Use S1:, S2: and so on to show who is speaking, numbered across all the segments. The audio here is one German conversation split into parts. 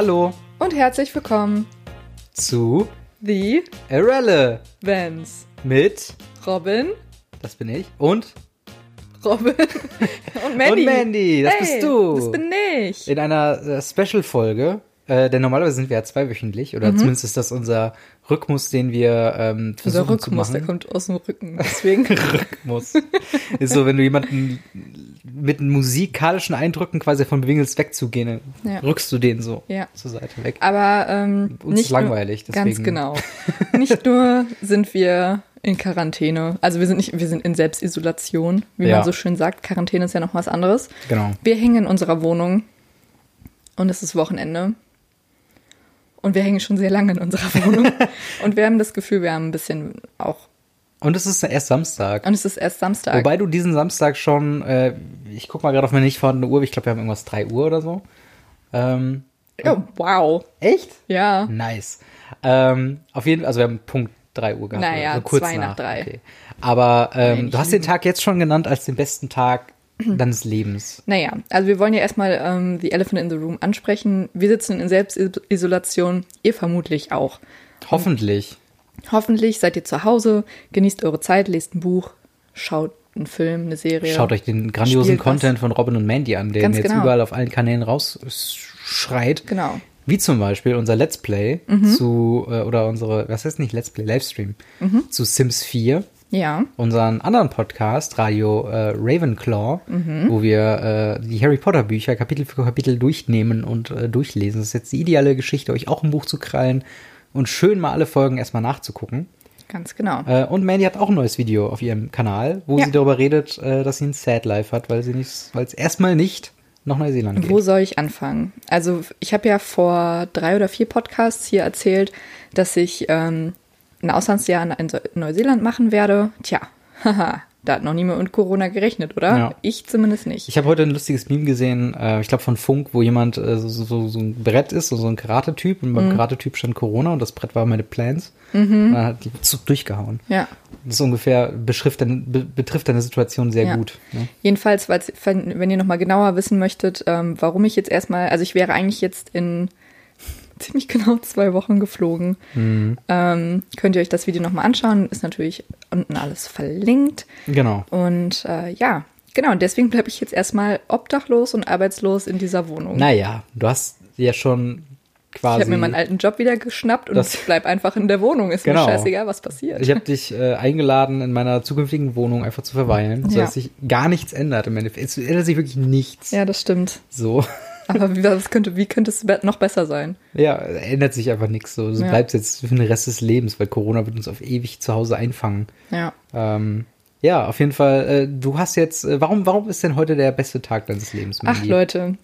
S1: Hallo
S2: Und herzlich willkommen
S1: zu
S2: The
S1: Irrele
S2: Vans.
S1: mit,
S2: Robin,
S1: das bin ich, und,
S2: Robin und Mandy.
S1: und Mandy, das
S2: hey,
S1: bist du.
S2: Das bin ich.
S1: In einer äh, Special-Folge, äh, denn normalerweise sind wir ja zweiwöchentlich, oder zumindest ist das unser Rhythmus, den wir ähm,
S2: Unser
S1: versuchen zu
S2: Rückmus, der
S1: machen.
S2: kommt aus dem Rücken. Deswegen.
S1: Rhythmus. ist so, wenn du jemanden mit musikalischen Eindrücken quasi von bewinkelst wegzugehen,
S2: Ja.
S1: rückst du den so
S2: Ja.
S1: zur Seite weg.
S2: Aber ähm,
S1: Uns
S2: nicht
S1: ist langweilig,
S2: Nur, ganz
S1: deswegen.
S2: genau. Nicht nur sind wir in Quarantäne, also wir sind nicht, wir sind in Selbstisolation, wie
S1: Ja.
S2: man so schön sagt. Quarantäne ist ja noch was anderes.
S1: Genau.
S2: Wir hängen in unserer Wohnung und es ist Wochenende. Und wir hängen schon sehr lange in unserer Wohnung. und wir haben das Gefühl, wir haben ein bisschen auch.
S1: Und es ist erst Samstag.
S2: Und es ist erst Samstag.
S1: Wobei du diesen Samstag schon, äh, ich guck mal gerade auf meine nicht vorhandene Uhr, ich glaube, wir haben irgendwas 3 Uhr oder so. Ähm,
S2: oh, wow.
S1: echt?
S2: Ja.
S1: Nice. Ähm, auf jeden Fall, also wir haben Punkt 3 Uhr gehabt.
S2: Naja,
S1: also kurz
S2: zwei nach drei.
S1: Okay. Aber ähm,
S2: Nein,
S1: du hast den Tag jetzt schon genannt als den besten Tag deines Lebens.
S2: Naja, also wir wollen ja erstmal ähm, The Elephant in the Room ansprechen. Wir sitzen in Selbstisolation, ihr vermutlich auch.
S1: Hoffentlich.
S2: Hoffentlich seid ihr zu Hause, genießt eure Zeit, lest ein Buch, schaut einen Film, eine Serie.
S1: Schaut euch den grandiosen
S2: Spielt was.
S1: Content von Robin und Mandy an, der
S2: Ganz
S1: jetzt
S2: genau.
S1: überall auf allen Kanälen rausschreit.
S2: Genau.
S1: Wie zum Beispiel unser Let's Play
S2: Mhm.
S1: zu, äh, oder unsere, was heißt nicht Let's Play, Livestream
S2: Mhm.
S1: zu Sims 4.
S2: Ja.
S1: unseren anderen Podcast, Radio äh, Ravenclaw, wo wir äh, die Harry Potter Bücher Kapitel für Kapitel durchnehmen und äh, durchlesen. Das ist jetzt die ideale Geschichte, euch auch ein Buch zu krallen und schön mal alle Folgen erstmal nachzugucken.
S2: Ganz genau.
S1: Äh, und Mandy hat auch ein neues Video auf ihrem Kanal, wo
S2: Ja.
S1: sie darüber redet, äh, dass sie ein Sad Life hat, weil sie nicht, weil es erstmal nicht nach Neuseeland geht.
S2: Wo soll ich anfangen? Also ich habe ja vor drei oder vier Podcasts hier erzählt, dass ich ähm, ein Auslandsjahr in Neuseeland machen werde. Tja, haha, da hat noch niemand mit Corona gerechnet, oder?
S1: Ja.
S2: Ich zumindest nicht.
S1: Ich habe heute ein lustiges Meme gesehen, äh, ich glaube von Funk, wo jemand äh, so, so, so ein Brett ist, so, so ein Karate-Typ und
S2: Mhm.
S1: beim Karate-Typ stand Corona und das Brett war meine Plans. Und dann hat die durchgehauen.
S2: Ja.
S1: Das ist ungefähr, beschrift deine, be, betrifft deine Situation sehr
S2: Ja.
S1: gut. Ne?
S2: Jedenfalls, wenn ihr nochmal genauer wissen möchtet, ähm, warum ich jetzt erstmal, also ich wäre eigentlich jetzt in ziemlich genau zwei Wochen geflogen. Ähm, könnt ihr euch das Video nochmal anschauen. Ist natürlich unten alles verlinkt.
S1: Genau.
S2: Und äh, ja, genau. Und deswegen bleibe ich jetzt erstmal obdachlos und arbeitslos in dieser Wohnung.
S1: Naja, du hast ja schon
S2: ich
S1: quasi.
S2: habe mir meinen alten Job wieder geschnappt und
S1: Das-
S2: bleib einfach in der Wohnung. Ist
S1: Genau.
S2: mir scheißegal, was passiert.
S1: ich habe dich äh, eingeladen, in meiner zukünftigen Wohnung einfach zu verweilen,
S2: Ja.
S1: sodass sich gar nichts ändert im Endeffekt. Es ändert sich wirklich nichts.
S2: ja, das stimmt.
S1: So.
S2: Aber wie, was könnte, wie könnte es noch besser sein?
S1: Ja, ändert sich einfach nichts. So. Du
S2: Ja.
S1: bleibst jetzt für den Rest des Lebens, weil Corona wird uns auf ewig zu Hause einfangen.
S2: Ja.
S1: Ähm, ja, auf jeden Fall. Äh, du hast jetzt, äh, warum, warum ist denn heute der beste Tag deines Lebens?
S2: Ach
S1: Mandy?
S2: Leute,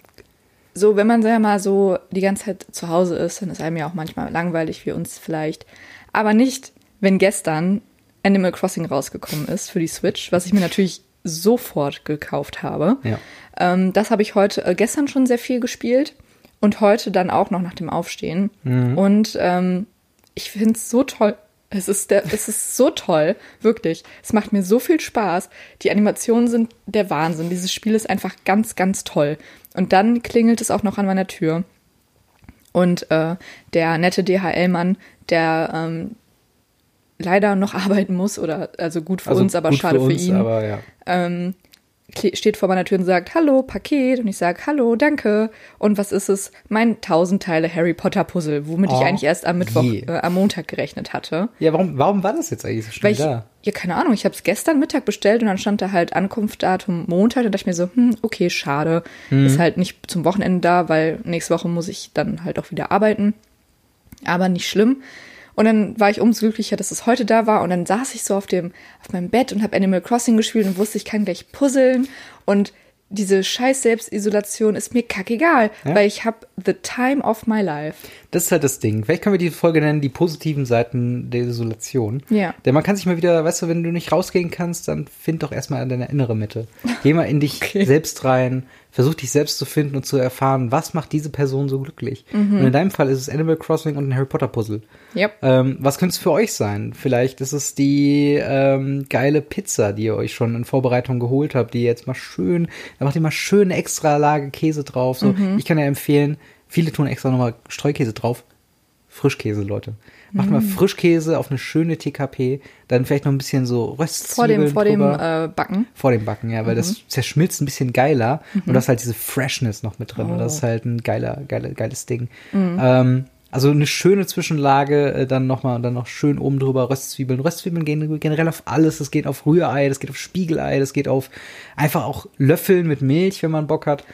S2: so wenn man ja mal so die ganze Zeit zu Hause ist, dann ist einem ja auch manchmal langweilig wie uns vielleicht. Aber nicht, wenn gestern Animal Crossing rausgekommen ist für die Switch, was ich mir natürlich sofort gekauft habe.
S1: Ja.
S2: Ähm, das habe ich heute, äh, gestern schon sehr viel gespielt und heute dann auch noch nach dem Aufstehen. Und ähm, ich finde es so toll. Es ist, der, es ist so toll, wirklich. Es macht mir so viel Spaß. Die Animationen sind der Wahnsinn. Dieses Spiel ist einfach ganz, ganz toll. Und dann klingelt es auch noch an meiner Tür. Und äh, der nette DHL-Mann, der ähm, leider noch arbeiten muss, oder also gut für uns, aber schade für,
S1: uns,
S2: ihn
S1: Aber ja.
S2: Ähm, steht vor meiner Tür und sagt, hallo, Paket. Und ich sage, hallo, danke. Und was ist es? Mein 1000 Teile Harry Potter Puzzle, womit
S1: Oh,
S2: ich eigentlich erst am Mittwoch, äh, am Montag gerechnet hatte.
S1: Ja, warum, warum war das jetzt eigentlich so schnell
S2: ich,
S1: da?
S2: ja, keine Ahnung, ich habe es gestern Mittag bestellt und dann stand da halt Ankunftsdatum Montag. Da dachte ich mir so, hm, okay, schade.
S1: Mhm.
S2: Ist halt nicht zum Wochenende da, weil nächste Woche muss ich dann halt auch wieder arbeiten. Aber nicht schlimm. Und dann war ich umso glücklicher, dass es heute da war. Und dann saß ich so auf dem, auf meinem Bett und habe Animal Crossing gespielt und wusste, ich kann gleich puzzeln. Und diese scheiß Selbstisolation ist mir kackegal,
S1: Ja.
S2: weil ich habe the time of my life.
S1: Das ist halt das Ding. Vielleicht können wir die Folge nennen, die positiven Seiten der Isolation.
S2: Ja.
S1: Denn man kann sich mal wieder, weißt du, wenn du nicht rausgehen kannst, dann find doch erstmal deine innere Mitte. Geh mal in dich
S2: Okay.
S1: selbst rein, versuch dich selbst zu finden und zu erfahren, was macht diese Person so glücklich.
S2: Mhm.
S1: Und in deinem Fall ist es Animal Crossing und ein Harry Potter Puzzle.
S2: Yep.
S1: Ähm, was könnte es für euch sein? Vielleicht ist es die ähm, geile Pizza, die ihr euch schon in Vorbereitung geholt habt, die ihr jetzt mal schön, da macht ihr mal schön extra Lage Käse drauf. So,
S2: Mhm.
S1: Ich kann ja empfehlen, Viele tun extra nochmal Streukäse drauf. Frischkäse, Leute. Macht mal Frischkäse auf eine schöne TKP, dann vielleicht noch ein bisschen so
S2: Vor
S1: Röstzwiebeln
S2: dem, vor dem äh, Backen.
S1: Vor dem Backen, ja, weil das zerschmilzt ein bisschen geiler und du hast halt diese Freshness noch mit drin. Und das ist halt ein geiler, geiler, geiles Ding. Ähm, also eine schöne Zwischenlage, äh, dann nochmal, dann noch schön oben drüber Röstzwiebeln. Röstzwiebeln gehen generell auf alles. Das geht auf Rührei, das geht auf Spiegelei, das geht auf einfach auch Löffeln mit Milch, wenn man Bock hat.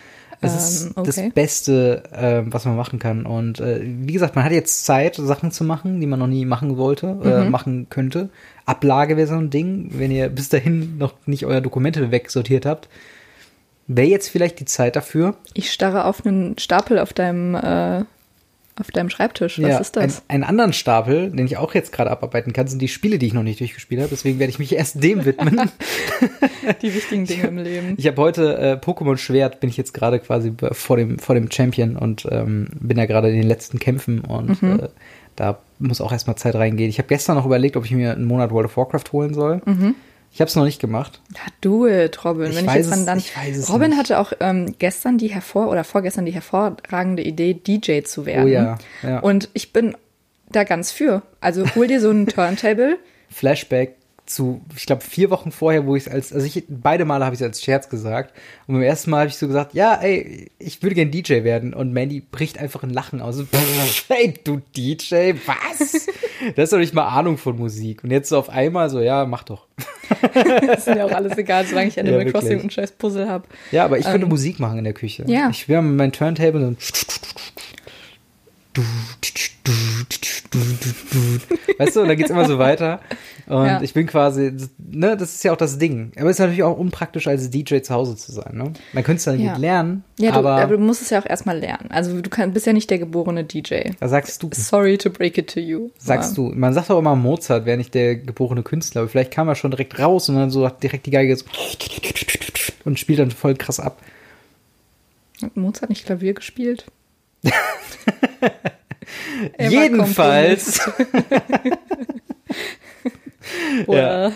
S1: Das ist
S2: Ähm, okay.
S1: das Beste, ähm, was man machen kann. Und äh, wie gesagt, man hat jetzt Zeit, Sachen zu machen, die man noch nie machen wollte, äh,
S2: Mhm.
S1: machen könnte. Ablage wäre so ein Ding, wenn ihr bis dahin noch nicht eure Dokumente wegsortiert habt. Wäre jetzt vielleicht die Zeit dafür.
S2: Ich starre auf einen Stapel auf deinem, äh, auf deinem Schreibtisch. Was ist das?
S1: Ein, einen anderen Stapel, den ich auch jetzt gerade abarbeiten kann, sind die Spiele, die ich noch nicht durchgespielt habe. Deswegen werde ich mich erst dem widmen.
S2: Die wichtigen Dinge im Leben.
S1: Ich habe heute äh, Pokémon Schwert, bin ich jetzt gerade quasi vor dem, vor dem Champion und ähm, bin ja gerade in den letzten Kämpfen und
S2: Mhm.
S1: äh, da muss auch erstmal Zeit reingehen. Ich habe gestern noch überlegt, ob ich mir einen Monat World of Warcraft holen soll. Ich habe es noch nicht gemacht.
S2: Ja, do it, Robin.
S1: Ich
S2: Wenn ich jetzt
S1: es-
S2: dann, dann
S1: ich
S2: Robin
S1: nicht.
S2: hatte auch ähm, gestern die hervor oder vorgestern die hervorragende Idee, DJ zu werden.
S1: Oh ja, ja.
S2: Und ich bin da ganz für. Also hol dir so einen Turntable.
S1: Flashback zu, ich glaube, vier Wochen vorher, wo ich es als, also ich, beide Male habe ich es als Scherz gesagt. Und beim ersten Mal habe ich so gesagt, ja, ey, ich würde gern DJ werden. Und Mandy bricht einfach ein Lachen aus. Hey, du DJ, was? Das ist doch nicht mal Ahnung von Musik. Und jetzt so auf einmal so, ja, mach doch.
S2: ist mir auch alles egal, solange ich Animal
S1: Ja,
S2: Crossing und ein scheiß Puzzle habe.
S1: Ja, aber ich könnte Musik machen in der Küche.
S2: Ähm. Ja.
S1: Ich wäre mit meinem Turntable so Weißt du, und dann geht's immer so weiter. Und
S2: Ja.
S1: ich bin quasi, ne, das ist ja auch das Ding. Aber es ist natürlich auch unpraktisch, als DJ zu Hause zu sein, ne? Man könnte es dann
S2: Ja.
S1: gut lernen,
S2: Ja, du,
S1: aber,
S2: aber du musst es ja auch erstmal lernen. Also du kann, bist ja nicht der geborene DJ.
S1: da sagst du,
S2: Sorry to break it to you.
S1: sagst du, man sagt auch immer, Mozart wäre nicht der geborene Künstler, aber vielleicht kam er schon direkt raus und dann so hat direkt die Geige so und spielt dann voll krass ab.
S2: Hat Mozart nicht Klavier gespielt?
S1: Jedenfalls.
S2: Oder,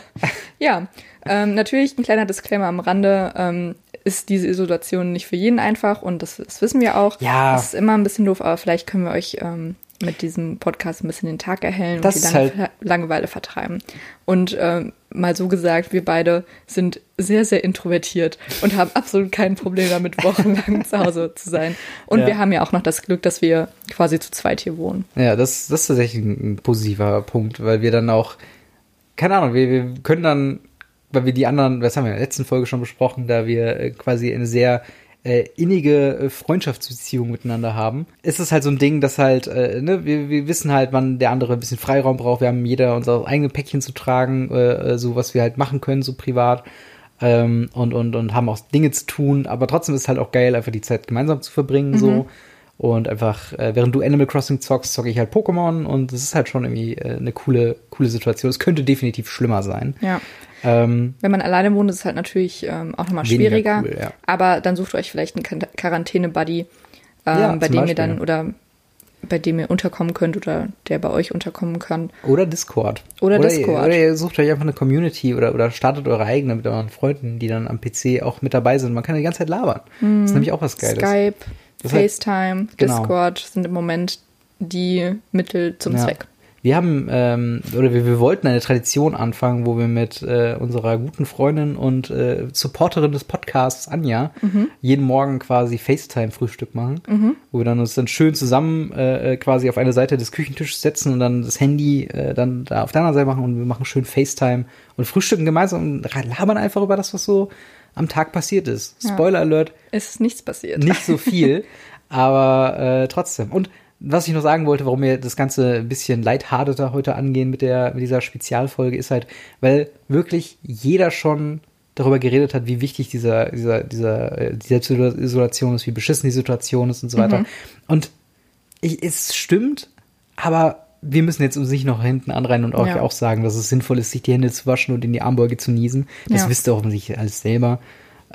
S2: ja, ähm, natürlich ein kleiner Disclaimer am Rande. Ähm, ist diese Isolation nicht für jeden einfach und das, das wissen wir auch.
S1: Ja.
S2: Das ist immer ein bisschen doof, aber vielleicht können wir euch ähm, mit diesem Podcast ein bisschen den Tag erhellen
S1: Das
S2: und die Lange
S1: halt-
S2: Langeweile vertreiben. Und ähm, mal so gesagt, wir beide sind sehr, sehr introvertiert und haben absolut kein Problem damit, wochenlang zu Hause zu sein. Und
S1: Ja.
S2: wir haben ja auch noch das Glück, dass wir quasi zu zweit hier wohnen.
S1: Ja, das, das ist tatsächlich ein positiver Punkt, weil wir dann auch, keine Ahnung, wir, wir können dann, weil wir die anderen, das haben wir in der letzten Folge schon besprochen, da wir äh, quasi eine sehr äh, innige äh, Freundschaftsbeziehung miteinander haben, ist es halt so ein Ding, dass halt, äh, ne, wir, wir wissen halt, wann der andere ein bisschen Freiraum braucht. Wir haben jeder unser eigenes Päckchen zu tragen, äh, äh, so was wir halt machen können, so privat. Ähm, und, und, und haben auch Dinge zu tun, aber trotzdem ist es halt auch geil, einfach die Zeit gemeinsam zu verbringen, so. Und einfach, äh, während du Animal Crossing zockst, zocke ich halt Pokémon und es ist halt schon irgendwie äh, eine coole, coole Situation. Es könnte definitiv schlimmer sein.
S2: Ja.
S1: Ähm,
S2: Wenn man alleine wohnt, ist es halt natürlich ähm, auch nochmal schwieriger.
S1: cool, ja.
S2: Aber dann sucht euch vielleicht einen Quar- Quarantäne-Buddy, ähm,
S1: Ja,
S2: bei dem ihr
S1: Beispiel,
S2: dann
S1: ja.
S2: oder bei dem ihr unterkommen könnt oder der bei euch unterkommen kann.
S1: oder Discord.
S2: Oder
S1: Ihr,
S2: Discord.
S1: oder ihr sucht euch einfach eine Community oder, oder startet eure eigene mit euren Freunden, die dann am PC auch mit dabei sind. Man kann die ganze Zeit labern. Das ist nämlich auch was Geiles.
S2: Skype,
S1: Das
S2: FaceTime,
S1: Genau.
S2: Discord sind im Moment die Mittel zum
S1: Ja.
S2: Zweck.
S1: Wir haben, ähm, oder wir, wir wollten eine Tradition anfangen, wo wir mit äh, unserer guten Freundin und äh, Supporterin des Podcasts, Anja,
S2: Mhm.
S1: jeden Morgen quasi FaceTime-Frühstück machen, wo wir dann uns dann schön zusammen äh, quasi auf eine Seite des Küchentisches setzen und dann das Handy äh, dann da auf der anderen Seite machen und wir machen schön FaceTime und frühstücken gemeinsam und labern einfach über das, was so am Tag passiert ist. Spoiler Alert,
S2: Es ist nichts passiert.
S1: nicht so viel, aber äh, trotzdem. Und was ich noch sagen wollte, warum wir das Ganze ein bisschen lighthearteter heute angehen mit der mit dieser Spezialfolge, ist halt, weil wirklich jeder schon darüber geredet hat, wie wichtig dieser dieser dieser äh, die Selbstisolation ist, wie beschissen die Situation ist und so weiter. Und ich, es stimmt, aber wir müssen jetzt uns nicht noch hinten anreihen und euch
S2: Ja.
S1: auch sagen, dass es sinnvoll ist, sich die Hände zu waschen und in die Armbeuge zu niesen. Das
S2: Ja.
S1: wisst ihr offensichtlich alles selber.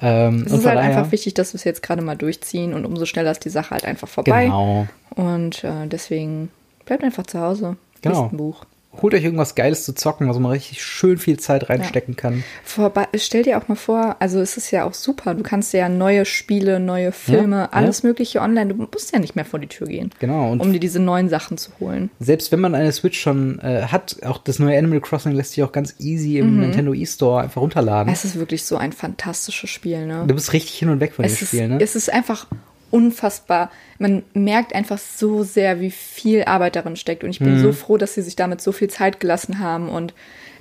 S1: Ähm,
S2: Es ist halt
S1: daher-
S2: einfach wichtig, dass wir es jetzt gerade mal durchziehen und umso schneller ist die Sache halt einfach vorbei.
S1: Genau.
S2: Und äh, deswegen bleibt einfach zu Hause.
S1: Genau.
S2: Liest ein Buch.
S1: Holt euch irgendwas Geiles zu zocken, wo man richtig schön viel Zeit reinstecken ja. kann.
S2: Vorbei, stell dir auch mal vor, also es ist ja auch super, du kannst ja neue Spiele, neue Filme, ja, alles ja. mögliche online, du musst ja nicht mehr vor die Tür gehen,
S1: genau,
S2: um dir diese neuen Sachen zu holen.
S1: Selbst wenn man eine Switch schon äh, hat, auch das neue Animal Crossing lässt sich auch ganz easy im mhm. Nintendo eStore einfach runterladen.
S2: Es ist wirklich so ein fantastisches Spiel, ne?
S1: Du bist richtig hin und weg von es dem
S2: ist,
S1: Spiel, ne?
S2: Es ist einfach unfassbar. Man merkt einfach so sehr, wie viel Arbeit darin steckt. Und ich bin mhm. so froh, dass sie sich damit so viel Zeit gelassen haben. Und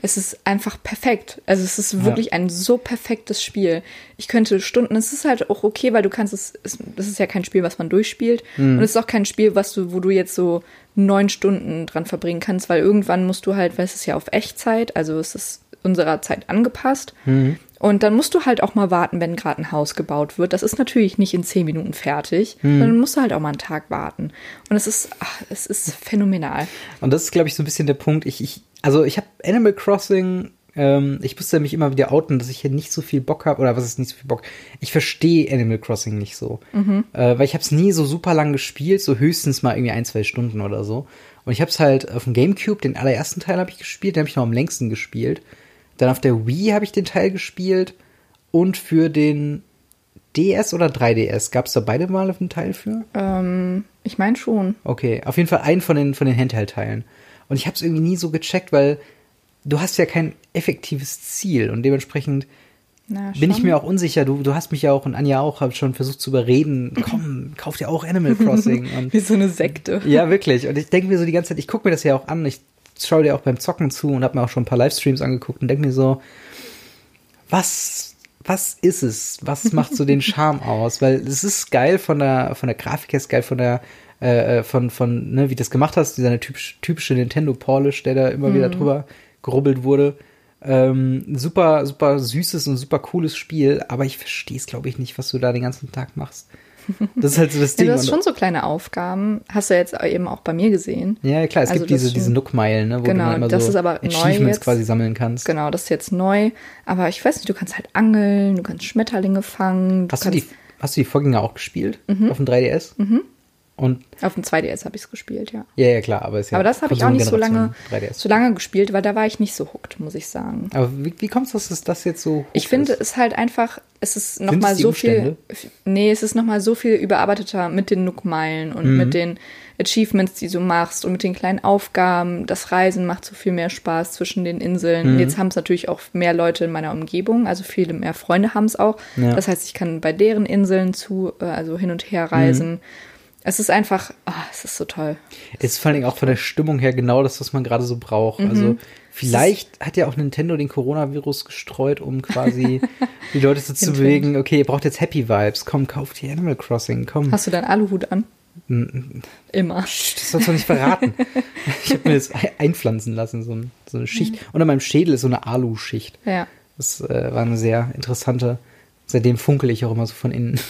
S2: es ist einfach perfekt. Also es ist wirklich ja. ein so perfektes Spiel. Ich könnte Stunden, es ist halt auch okay, weil du kannst es, es das ist ja kein Spiel, was man durchspielt. Mhm. Und es ist auch kein Spiel, was du, wo du jetzt so neun Stunden dran verbringen kannst, weil irgendwann musst du halt, weil es ist ja auf Echtzeit, also es ist unserer Zeit angepasst. Mhm. Und dann musst du halt auch mal warten, wenn gerade ein Haus gebaut wird. Das ist natürlich nicht in zehn Minuten fertig. Mhm. Dann musst du halt auch mal einen Tag warten. Und es ist, ach, es ist phänomenal.
S1: Und das ist, glaube ich, so ein bisschen der Punkt. Ich, ich also ich habe Animal Crossing ähm, ich musste mich immer wieder outen, dass ich hier nicht so viel Bock habe, oder was ist nicht so viel Bock? Ich verstehe Animal Crossing nicht so. Mhm. Äh, weil ich habe es nie so super lang gespielt, so höchstens mal irgendwie ein, zwei Stunden oder so. Und ich habe es halt auf dem Gamecube, den allerersten Teil habe ich gespielt, den habe ich noch am längsten gespielt. Dann auf der Wii habe ich den Teil gespielt und für den DS oder 3DS gab es da beide mal auf einen Teil für?
S2: Ähm, ich meine schon.
S1: Okay, auf jeden Fall einen von den von den Handheld-Teilen. Und ich habe es irgendwie nie so gecheckt, weil du hast ja kein effektives Ziel und dementsprechend Na, bin ich mir auch unsicher. Du, du hast mich ja auch und Anja auch schon versucht zu überreden. Komm, kauf dir auch Animal Crossing.
S2: Wie so eine Sekte.
S1: Ja, wirklich. Und ich denke mir so die ganze Zeit, ich gucke mir das ja auch an. Ich schaue dir auch beim Zocken zu und habe mir auch schon ein paar Livestreams angeguckt und denke mir so, was, was ist es? Was macht so den Charme aus? Weil es ist geil von der, von der Grafik her, ist geil von der, äh, äh von, von, ne, wie du das gemacht hast, dieser typisch, typische Nintendo Polish, der da immer mhm. wieder drüber gerubbelt wurde. Ähm, super, super süßes und super cooles Spiel, aber ich verstehe es, glaube ich, nicht, was du da den ganzen Tag machst. Das ist halt so das Ding.
S2: Ja, du hast schon so kleine Aufgaben. Hast du jetzt eben auch bei mir gesehen.
S1: Ja, klar, es also gibt diese, diese Nook-Meilen, ne, wo
S2: genau,
S1: du immer
S2: das
S1: so
S2: ist aber
S1: Achievements
S2: neu jetzt.
S1: quasi sammeln kannst.
S2: Genau, das ist jetzt neu. Aber ich weiß nicht, du kannst halt angeln, du kannst Schmetterlinge fangen.
S1: Du hast, du die, hast du die Vorgänger auch gespielt? Mhm. Auf dem 3DS?
S2: Mhm.
S1: Und
S2: auf dem 2DS habe ich es gespielt, ja.
S1: Ja, ja, klar. Aber,
S2: ja aber das habe ich auch nicht so lange, so lange gespielt, weil da war ich nicht so hooked, muss ich sagen.
S1: Aber wie, wie kommt es, dass es das jetzt so
S2: Ich finde es halt einfach, es ist nochmal so viel. Nee, es ist nochmal so viel überarbeiteter mit den Nook-Meilen und mhm. mit den Achievements, die du machst und mit den kleinen Aufgaben. Das Reisen macht so viel mehr Spaß zwischen den Inseln. Mhm. Jetzt haben es natürlich auch mehr Leute in meiner Umgebung, also viele mehr Freunde haben es auch. Ja. Das heißt, ich kann bei deren Inseln zu, äh, also hin und her reisen. Mhm es ist einfach, oh, es ist so toll.
S1: Es ist vor allen Dingen auch von der Stimmung her genau das, was man gerade so braucht. Mhm. Also vielleicht hat ja auch Nintendo den Coronavirus gestreut, um quasi die Leute so zu bewegen, okay, ihr braucht jetzt Happy Vibes, komm, kauft die Animal Crossing, komm.
S2: Hast du deinen Aluhut an? Immer.
S1: Das sollst du nicht verraten. ich habe mir das einpflanzen lassen, so, ein, so eine Schicht. Mhm. Unter meinem Schädel ist so eine Alu-Schicht.
S2: Ja.
S1: Das äh, war eine sehr interessante. Seitdem funkel ich auch immer so von innen.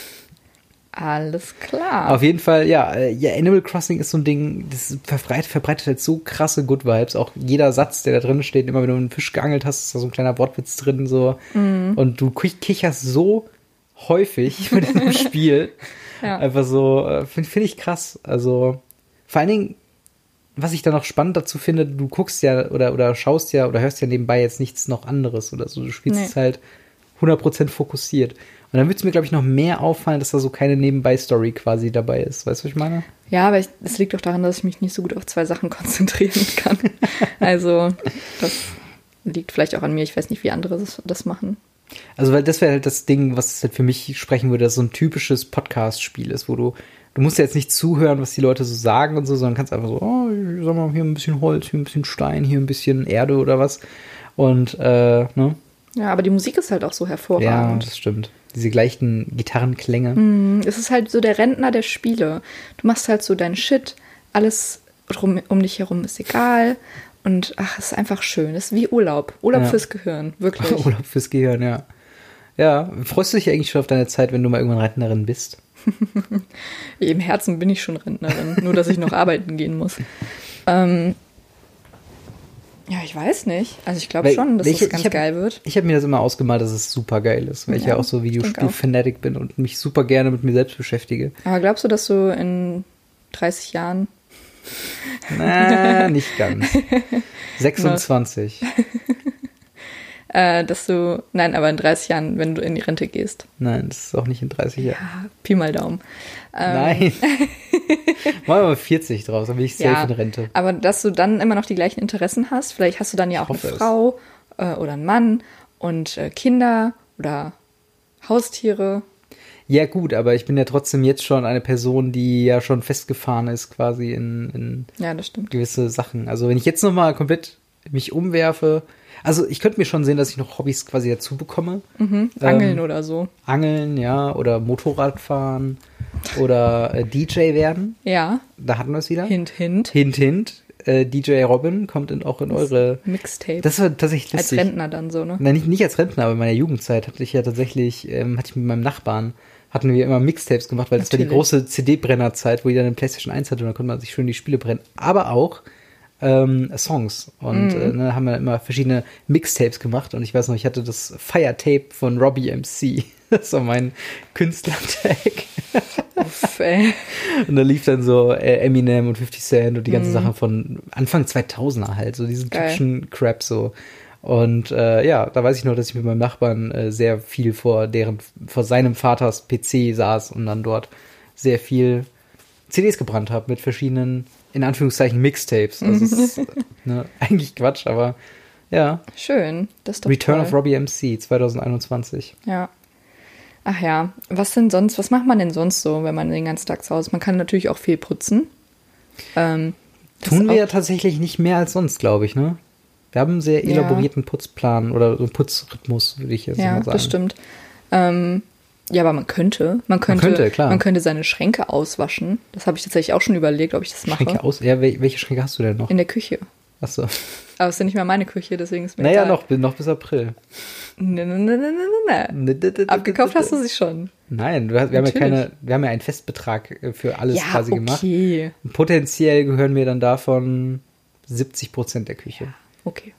S2: Alles klar.
S1: Auf jeden Fall, ja, äh, ja, Animal Crossing ist so ein Ding, das verbreitet, verbreitet halt so krasse Good Vibes. Auch jeder Satz, der da drin steht, immer wenn du einen Fisch geangelt hast, ist da so ein kleiner Wortwitz drin, so. Mm. Und du kicherst so häufig mit diesem Spiel. ja. Einfach so, äh, finde find ich krass. Also, vor allen Dingen, was ich da noch spannend dazu finde, du guckst ja oder, oder schaust ja oder hörst ja nebenbei jetzt nichts noch anderes oder so. Du spielst nee. es halt 100% fokussiert. Und dann würde es mir, glaube ich, noch mehr auffallen, dass da so keine Nebenbei-Story quasi dabei ist. Weißt du, was ich meine?
S2: Ja, aber es liegt doch daran, dass ich mich nicht so gut auf zwei Sachen konzentrieren kann. also, das liegt vielleicht auch an mir. Ich weiß nicht, wie andere das, das machen.
S1: Also, weil das wäre halt das Ding, was halt für mich sprechen würde, dass so ein typisches Podcast-Spiel ist, wo du, du musst ja jetzt nicht zuhören, was die Leute so sagen und so, sondern kannst einfach so, oh, ich sag mal, hier ein bisschen Holz, hier ein bisschen Stein, hier ein bisschen Erde oder was. Und, äh, ne?
S2: Ja, aber die Musik ist halt auch so hervorragend.
S1: Ja, das stimmt diese gleichen Gitarrenklänge.
S2: Mm, es ist halt so der Rentner der Spiele. Du machst halt so deinen Shit, alles drum, um dich herum ist egal. Und ach, es ist einfach schön. Es ist wie Urlaub. Urlaub ja. fürs Gehirn, wirklich.
S1: Urlaub fürs Gehirn, ja. Ja, freust du dich eigentlich schon auf deine Zeit, wenn du mal irgendwann Rentnerin bist?
S2: Im Herzen bin ich schon Rentnerin, nur dass ich noch arbeiten gehen muss. Ähm, ja, ich weiß nicht. Also ich glaube schon, dass welche, das ganz hab, geil wird.
S1: Ich habe mir das immer ausgemalt, dass es super geil ist, weil ja, ich ja auch so Videospiel-Fanatic bin und mich super gerne mit mir selbst beschäftige.
S2: Aber glaubst du, dass du in 30 Jahren
S1: Na, nicht ganz. 26.
S2: Äh, dass du, nein, aber in 30 Jahren, wenn du in die Rente gehst.
S1: Nein, das ist auch nicht in 30 Jahren.
S2: Ja, Pi mal Daumen. Ähm,
S1: Nein. Machen wir mal 40 draus, dann bin ich safe
S2: ja,
S1: in Rente.
S2: aber dass du dann immer noch die gleichen Interessen hast. Vielleicht hast du dann ja auch eine. Frau äh, oder einen Mann und äh, Kinder oder Haustiere.
S1: Ja, gut, aber ich bin ja trotzdem jetzt schon eine Person, die ja schon festgefahren ist, quasi in, in
S2: Ja, das stimmt.
S1: gewisse Sachen. Also wenn ich jetzt nochmal komplett mich umwerfe, also ich könnte mir schon sehen, dass ich noch Hobbys quasi dazu bekomme.
S2: Mhm. Angeln
S1: Ähm,
S2: oder so.
S1: Angeln, ja, oder Motorradfahren oder äh, DJ werden.
S2: Ja,
S1: Da hatten wir es wieder.
S2: hint, hint.
S1: Hint, hint. Äh, DJ Robin kommt in, auch in eure.
S2: Mixtape.
S1: Das war tatsächlich
S2: Als
S1: lustig.
S2: Rentner dann so, ne?
S1: Nein, nicht, nicht als Rentner, aber in meiner Jugendzeit hatte ich ja tatsächlich, ähm, hatte ich mit meinem Nachbarn, hatten wir immer Mixtapes gemacht, weil das war die
S2: Natürlich.
S1: große CD-Brennerzeit, wo jeder eine Playstation 1 hatte und dann konnte man sich schön die Spiele brennen. Aber auch ähm, Songs. Und
S2: Mhm.
S1: äh, ne, haben wir immer verschiedene Mixtapes gemacht und ich weiß noch, ich hatte das Fire Tape von Robbie MC. Das war mein Künstlertag.
S2: Uff, ey.
S1: Und da lief dann so äh, Eminem und 50 Cent und die
S2: Mhm.
S1: ganzen Sachen von Anfang 2000er halt, so diesen typischen Crap so. Und äh, ja, da weiß ich noch, dass ich mit meinem Nachbarn äh, sehr viel vor deren, vor seinem Vaters PC saß und dann dort sehr viel CDs gebrannt habe mit verschiedenen, in Anführungszeichen, Mixtapes. Also ist ne, eigentlich Quatsch, aber ja.
S2: Schön. Das ist doch
S1: Return
S2: toll.
S1: of Robbie MC 2021.
S2: Ja. Ach ja, was denn sonst, was macht man denn sonst so, wenn man den ganzen Tag zu Hause ist? Man kann natürlich auch viel putzen. Ähm,
S1: Tun wir ja tatsächlich nicht mehr als sonst, glaube ich, ne? Wir haben einen sehr
S2: Ja.
S1: elaborierten Putzplan oder so einen Putzrhythmus, würde ich jetzt
S2: Ja,
S1: mal sagen.
S2: das stimmt. Ähm, ja, aber man könnte, man könnte,
S1: könnte, klar.
S2: man könnte seine Schränke auswaschen. Das habe ich tatsächlich auch schon überlegt, ob ich das mache.
S1: Schränke aus. Ja, wel- welche Schränke hast du denn noch?
S2: In der Küche.
S1: Achso.
S2: Aber es ist ja nicht mehr meine Küche, deswegen ist mir
S1: Naja,
S2: egal.
S1: noch, bis- noch bis April.
S2: Ne, ne, ne, ne, ne, ne. Abgekauft hast du sie schon.
S1: Nein, hast, wir, haben ja keine, wir haben ja einen Festbetrag äh, für alles
S2: ja,
S1: quasi gemacht.
S2: okay.
S1: Potenziell gehören mir dann davon 70 Prozent der Küche.
S2: Okay.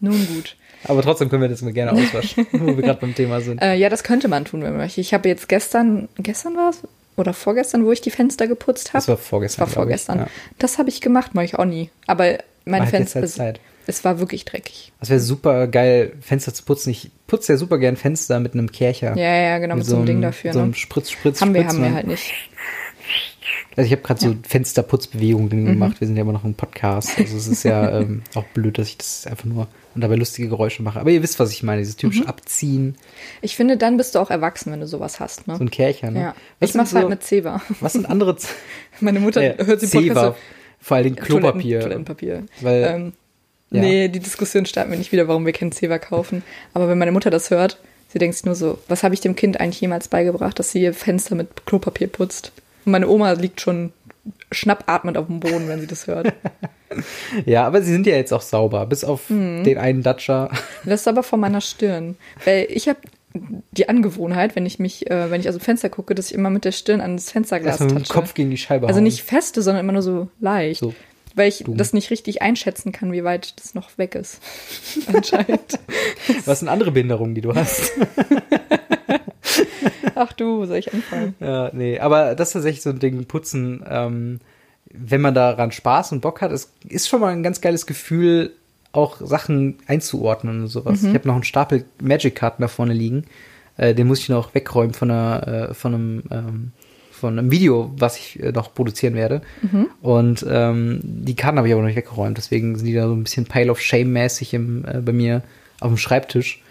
S2: Nun gut.
S1: Aber trotzdem können wir das mal gerne auswaschen, wo wir gerade beim Thema sind.
S2: Äh, ja, das könnte man tun, wenn man möchte. Ich habe jetzt gestern, gestern war es? Oder vorgestern, wo ich die Fenster geputzt habe.
S1: Das war vorgestern,
S2: war
S1: glaub ich,
S2: vorgestern.
S1: ja.
S2: Das habe ich gemacht, mache ich auch nie. Aber mein
S1: Man hat jetzt
S2: Fenster,
S1: halt
S2: es,
S1: Zeit.
S2: es war wirklich dreckig.
S1: Das wäre super geil, Fenster zu putzen. Ich putze ja super gern Fenster mit einem Kercher.
S2: Ja, ja, genau, mit, so einem Ding dafür.
S1: So
S2: ne?
S1: einem Spritz, Spritz,
S2: haben wir,
S1: Spritz.
S2: haben wir
S1: und-
S2: halt nicht.
S1: Also ich habe gerade so Fensterputzbewegungen
S2: Mhm.
S1: gemacht. Wir sind ja immer noch ein Podcast. Also es ist ja ähm, auch blöd, dass ich das einfach nur und dabei lustige Geräusche mache. Aber ihr wisst, was ich meine. Dieses typische
S2: Mhm.
S1: Abziehen,
S2: Ich finde, dann bist du auch erwachsen, wenn du sowas hast. Ne?
S1: so ein Kercher. Ne?
S2: ja.
S1: Was
S2: Ich mach's
S1: so,
S2: halt mit Zewa.
S1: Was sind andere Z
S2: Meine Mutter
S1: äh,
S2: hört sie Podcast.
S1: vor Dingen Klopapier.
S2: Toiletten, Toilettenpapier.
S1: Weil,
S2: ähm,
S1: ja.
S2: Nee, die Diskussion starten wir nicht wieder, warum wir kein Zewa kaufen. Aber wenn meine Mutter das hört, sie denkt sich nur so, was habe ich dem Kind eigentlich jemals beigebracht, dass sie ihr Fenster mit Klopapier putzt? Und meine Oma liegt schon schnappatmend auf dem Boden, wenn sie das hört.
S1: Ja, aber sie sind ja jetzt auch sauber. Bis auf
S2: Mhm.
S1: den einen Datscher.
S2: Das ist aber vor meiner Stirn. Weil ich habe die Angewohnheit, wenn ich mich, äh, wenn ich aus dem Fenster gucke, dass ich immer mit der Stirn an das Fensterglas
S1: Erstmal mit dem. Kopf gegen die Scheibe
S2: Also nicht feste, sondern immer nur so leicht.
S1: So.
S2: Weil ich
S1: Dumm.
S2: das nicht richtig einschätzen kann, wie weit das noch weg ist. Anscheinend.
S1: Was sind andere Behinderungen, die du hast?
S2: Ach du, soll ich anfangen?
S1: Ja, nee, aber das ist tatsächlich so ein Ding, Putzen, ähm, wenn man daran Spaß und Bock hat, es ist schon mal ein ganz geiles Gefühl, auch Sachen einzuordnen und sowas.
S2: Mhm.
S1: Ich habe noch einen Stapel Magic-Karten da vorne liegen. Äh, den muss ich noch wegräumen von, einer, äh, von, einem, ähm, von einem Video, was ich äh, noch produzieren werde.
S2: Mhm.
S1: Und ähm, die Karten habe ich aber noch nicht weggeräumt, deswegen sind die da so ein bisschen Pile of Shame-mäßig äh, bei mir auf dem Schreibtisch.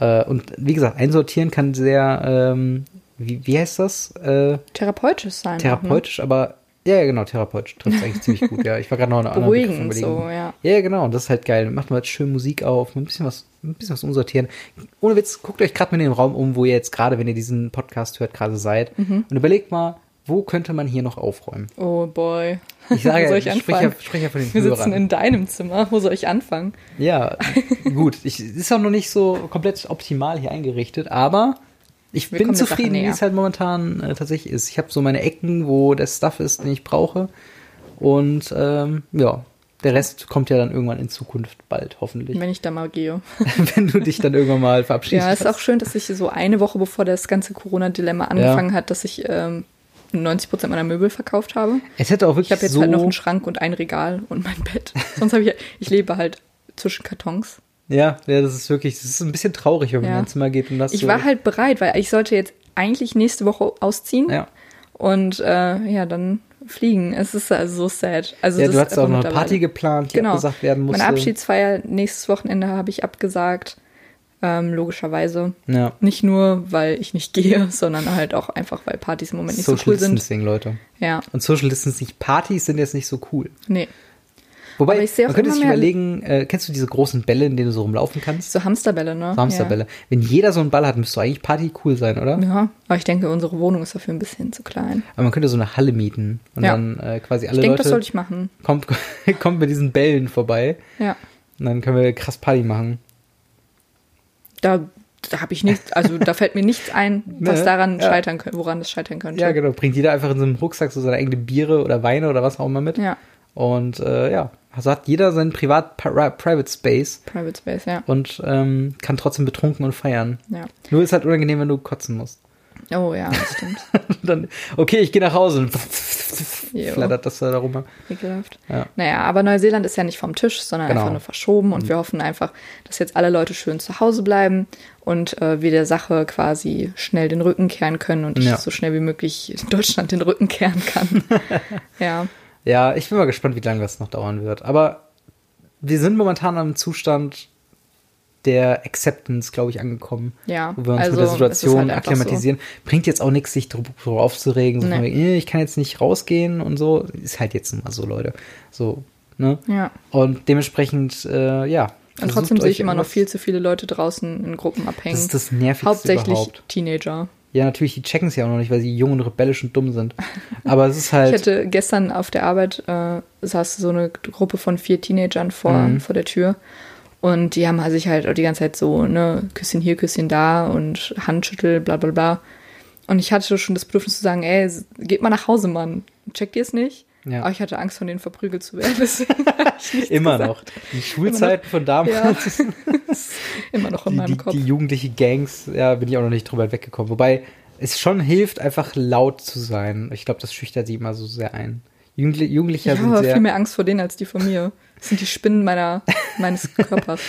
S1: Äh, und wie gesagt, einsortieren kann sehr, ähm, wie, wie heißt das? Äh,
S2: Therapeutisch sein.
S1: therapeutisch, aber ja, ja, genau, therapeutisch trifft eigentlich ziemlich gut. Ja, ich war gerade noch eine
S2: Auch, ne?
S1: andere Begriff
S2: so, ja.
S1: Ja, genau, und das ist halt geil. Macht mal jetzt schön Musik auf, ein bisschen was, ein bisschen was umsortieren. Ohne Witz, guckt euch gerade mal in den Raum um, wo ihr jetzt gerade, wenn ihr diesen Podcast hört, gerade seid.
S2: Mhm.
S1: Und überlegt mal, wo könnte man hier noch aufräumen?
S2: Oh boy.
S1: Ich sage
S2: wo soll
S1: ja,
S2: ich
S1: ich spreche ja,
S2: anfangen?
S1: spreche ja von den
S2: Wir sitzen
S1: Hörern.
S2: in deinem Zimmer. Wo soll ich anfangen?
S1: Ja, gut. Ich, ist auch noch nicht so komplett optimal hier eingerichtet, aber ich
S2: Wir
S1: bin zufrieden, wie es halt momentan äh, tatsächlich ist. Ich habe so meine Ecken, wo der Stuff ist, den ich brauche. Und ähm, ja, der Rest kommt ja dann irgendwann in Zukunft bald, hoffentlich.
S2: Wenn ich da mal gehe.
S1: Wenn du dich dann irgendwann mal verabschiedest.
S2: Ja, ist auch schön, dass ich so eine Woche bevor das ganze Corona-Dilemma angefangen hat, dass ich ähm, 90 Prozent meiner Möbel verkauft habe.
S1: Es hätte auch wirklich
S2: Ich habe jetzt
S1: so
S2: halt noch einen Schrank und ein Regal und mein Bett. Sonst habe ich, ich lebe halt zwischen Kartons.
S1: Ja, ja, das ist wirklich, das ist ein bisschen traurig, wenn man
S2: Ja.
S1: in ein Zimmer geht und das
S2: Ich
S1: so,
S2: war halt bereit, weil ich sollte jetzt eigentlich nächste Woche ausziehen
S1: ja.
S2: und äh, ja, dann fliegen. Es ist also so sad. Also
S1: Ja, du hattest
S2: ist
S1: auch noch eine Party geplant, die
S2: Genau.
S1: abgesagt werden musste.
S2: Meine Abschiedsfeier nächstes Wochenende habe ich abgesagt. Ähm, logischerweise.
S1: Ja.
S2: Nicht nur, weil ich nicht gehe, sondern halt auch einfach, weil Partys im Moment nicht
S1: Social
S2: so cool sind.
S1: Distancing, Leute.
S2: Ja,
S1: Und Social Distancing Partys sind jetzt nicht so cool.
S2: nee.
S1: Wobei,
S2: Aber ich
S1: man könnte sich überlegen, äh, kennst du diese großen Bälle, in denen du so rumlaufen kannst?
S2: So Hamsterbälle, ne?
S1: So Hamsterbälle. Wenn jeder so einen Ball hat, müsste eigentlich Party cool sein, oder?
S2: Ja. ja, aber ich denke, unsere Wohnung ist dafür ein bisschen zu klein.
S1: Aber man könnte so eine Halle mieten und
S2: Ja.
S1: dann äh, quasi alle
S2: Ich denke,
S1: Leute
S2: das sollte ich machen.
S1: kommt, kommt mit diesen Bällen vorbei
S2: Ja.
S1: und dann können wir krass Party machen.
S2: Da, da habe ich nichts, also da fällt mir nichts ein, was
S1: Ne?
S2: daran
S1: Ja.
S2: scheitern könnte, woran das scheitern könnte.
S1: Ja, genau. Bringt jeder einfach in so einem Rucksack so seine eigene Biere oder Weine oder was auch immer mit.
S2: Ja,
S1: Und äh, ja, also hat jeder seinen privat Pri- Private Space
S2: Private Space, ja.
S1: und ähm, kann trotzdem betrunken und feiern.
S2: ja.
S1: Nur ist halt unangenehm, wenn du kotzen musst.
S2: Oh ja, das stimmt.
S1: Dann, okay, ich gehe nach Hause flattert das da rum.
S2: Ekelhaft.
S1: Ja.
S2: Naja, aber Neuseeland ist ja nicht vom Tisch, sondern
S1: Genau.
S2: einfach nur verschoben und wir hoffen einfach, dass jetzt alle Leute schön zu Hause bleiben und äh, wir der Sache quasi schnell den Rücken kehren können und ich
S1: Ja.
S2: so schnell wie möglich in Deutschland den Rücken kehren kann. ja.
S1: Ja, ich bin mal gespannt, wie lange das noch dauern wird. Aber wir sind momentan am Zustand der Acceptance, glaube ich, angekommen.
S2: Ja,
S1: Wo wir uns
S2: also
S1: mit der Situation
S2: halt
S1: akklimatisieren. Bringt jetzt auch nichts, sich drüber aufzuregen. So
S2: Nee.
S1: wegen, äh, ich kann jetzt nicht rausgehen und so. Ist halt jetzt mal so, Leute. So, ne?
S2: Ja.
S1: Und dementsprechend, äh, ja.
S2: Und trotzdem sehe ich immer noch viel zu viele Leute draußen in Gruppen abhängen.
S1: Das ist das Nervigste
S2: Hauptsächlich
S1: überhaupt.
S2: Teenager.
S1: Ja, natürlich, die checken es ja auch noch nicht, weil sie jung und rebellisch und dumm sind. Aber es ist
S2: Ich
S1: halt.
S2: hatte gestern auf der Arbeit, äh, saß so eine Gruppe von vier Teenagern vor,
S1: Mhm.
S2: vor der Tür. Und die haben sich halt die ganze Zeit so, ne, Küsschen hier, Küsschen da und Handschüttel, bla bla bla. Und ich hatte schon das Bedürfnis zu sagen, ey, geht mal nach Hause, Mann. Checkt ihr es nicht?
S1: Ja.
S2: Aber ich hatte Angst, von denen verprügelt zu werden.
S1: Immer
S2: gesagt.
S1: noch. Die Schulzeiten von damals.
S2: Ja. Immer noch in
S1: die,
S2: meinem
S1: die,
S2: Kopf.
S1: die jugendliche Gangs, ja, bin ich auch noch nicht drüber weggekommen. Wobei es schon hilft, einfach laut zu sein. Ich glaube, das schüchtert sie immer so sehr ein. Jugendli Jugendliche
S2: ich
S1: sind
S2: habe aber
S1: sehr.
S2: viel mehr Angst vor denen als die von mir. Das sind die Spinnen meiner, meines Körpers.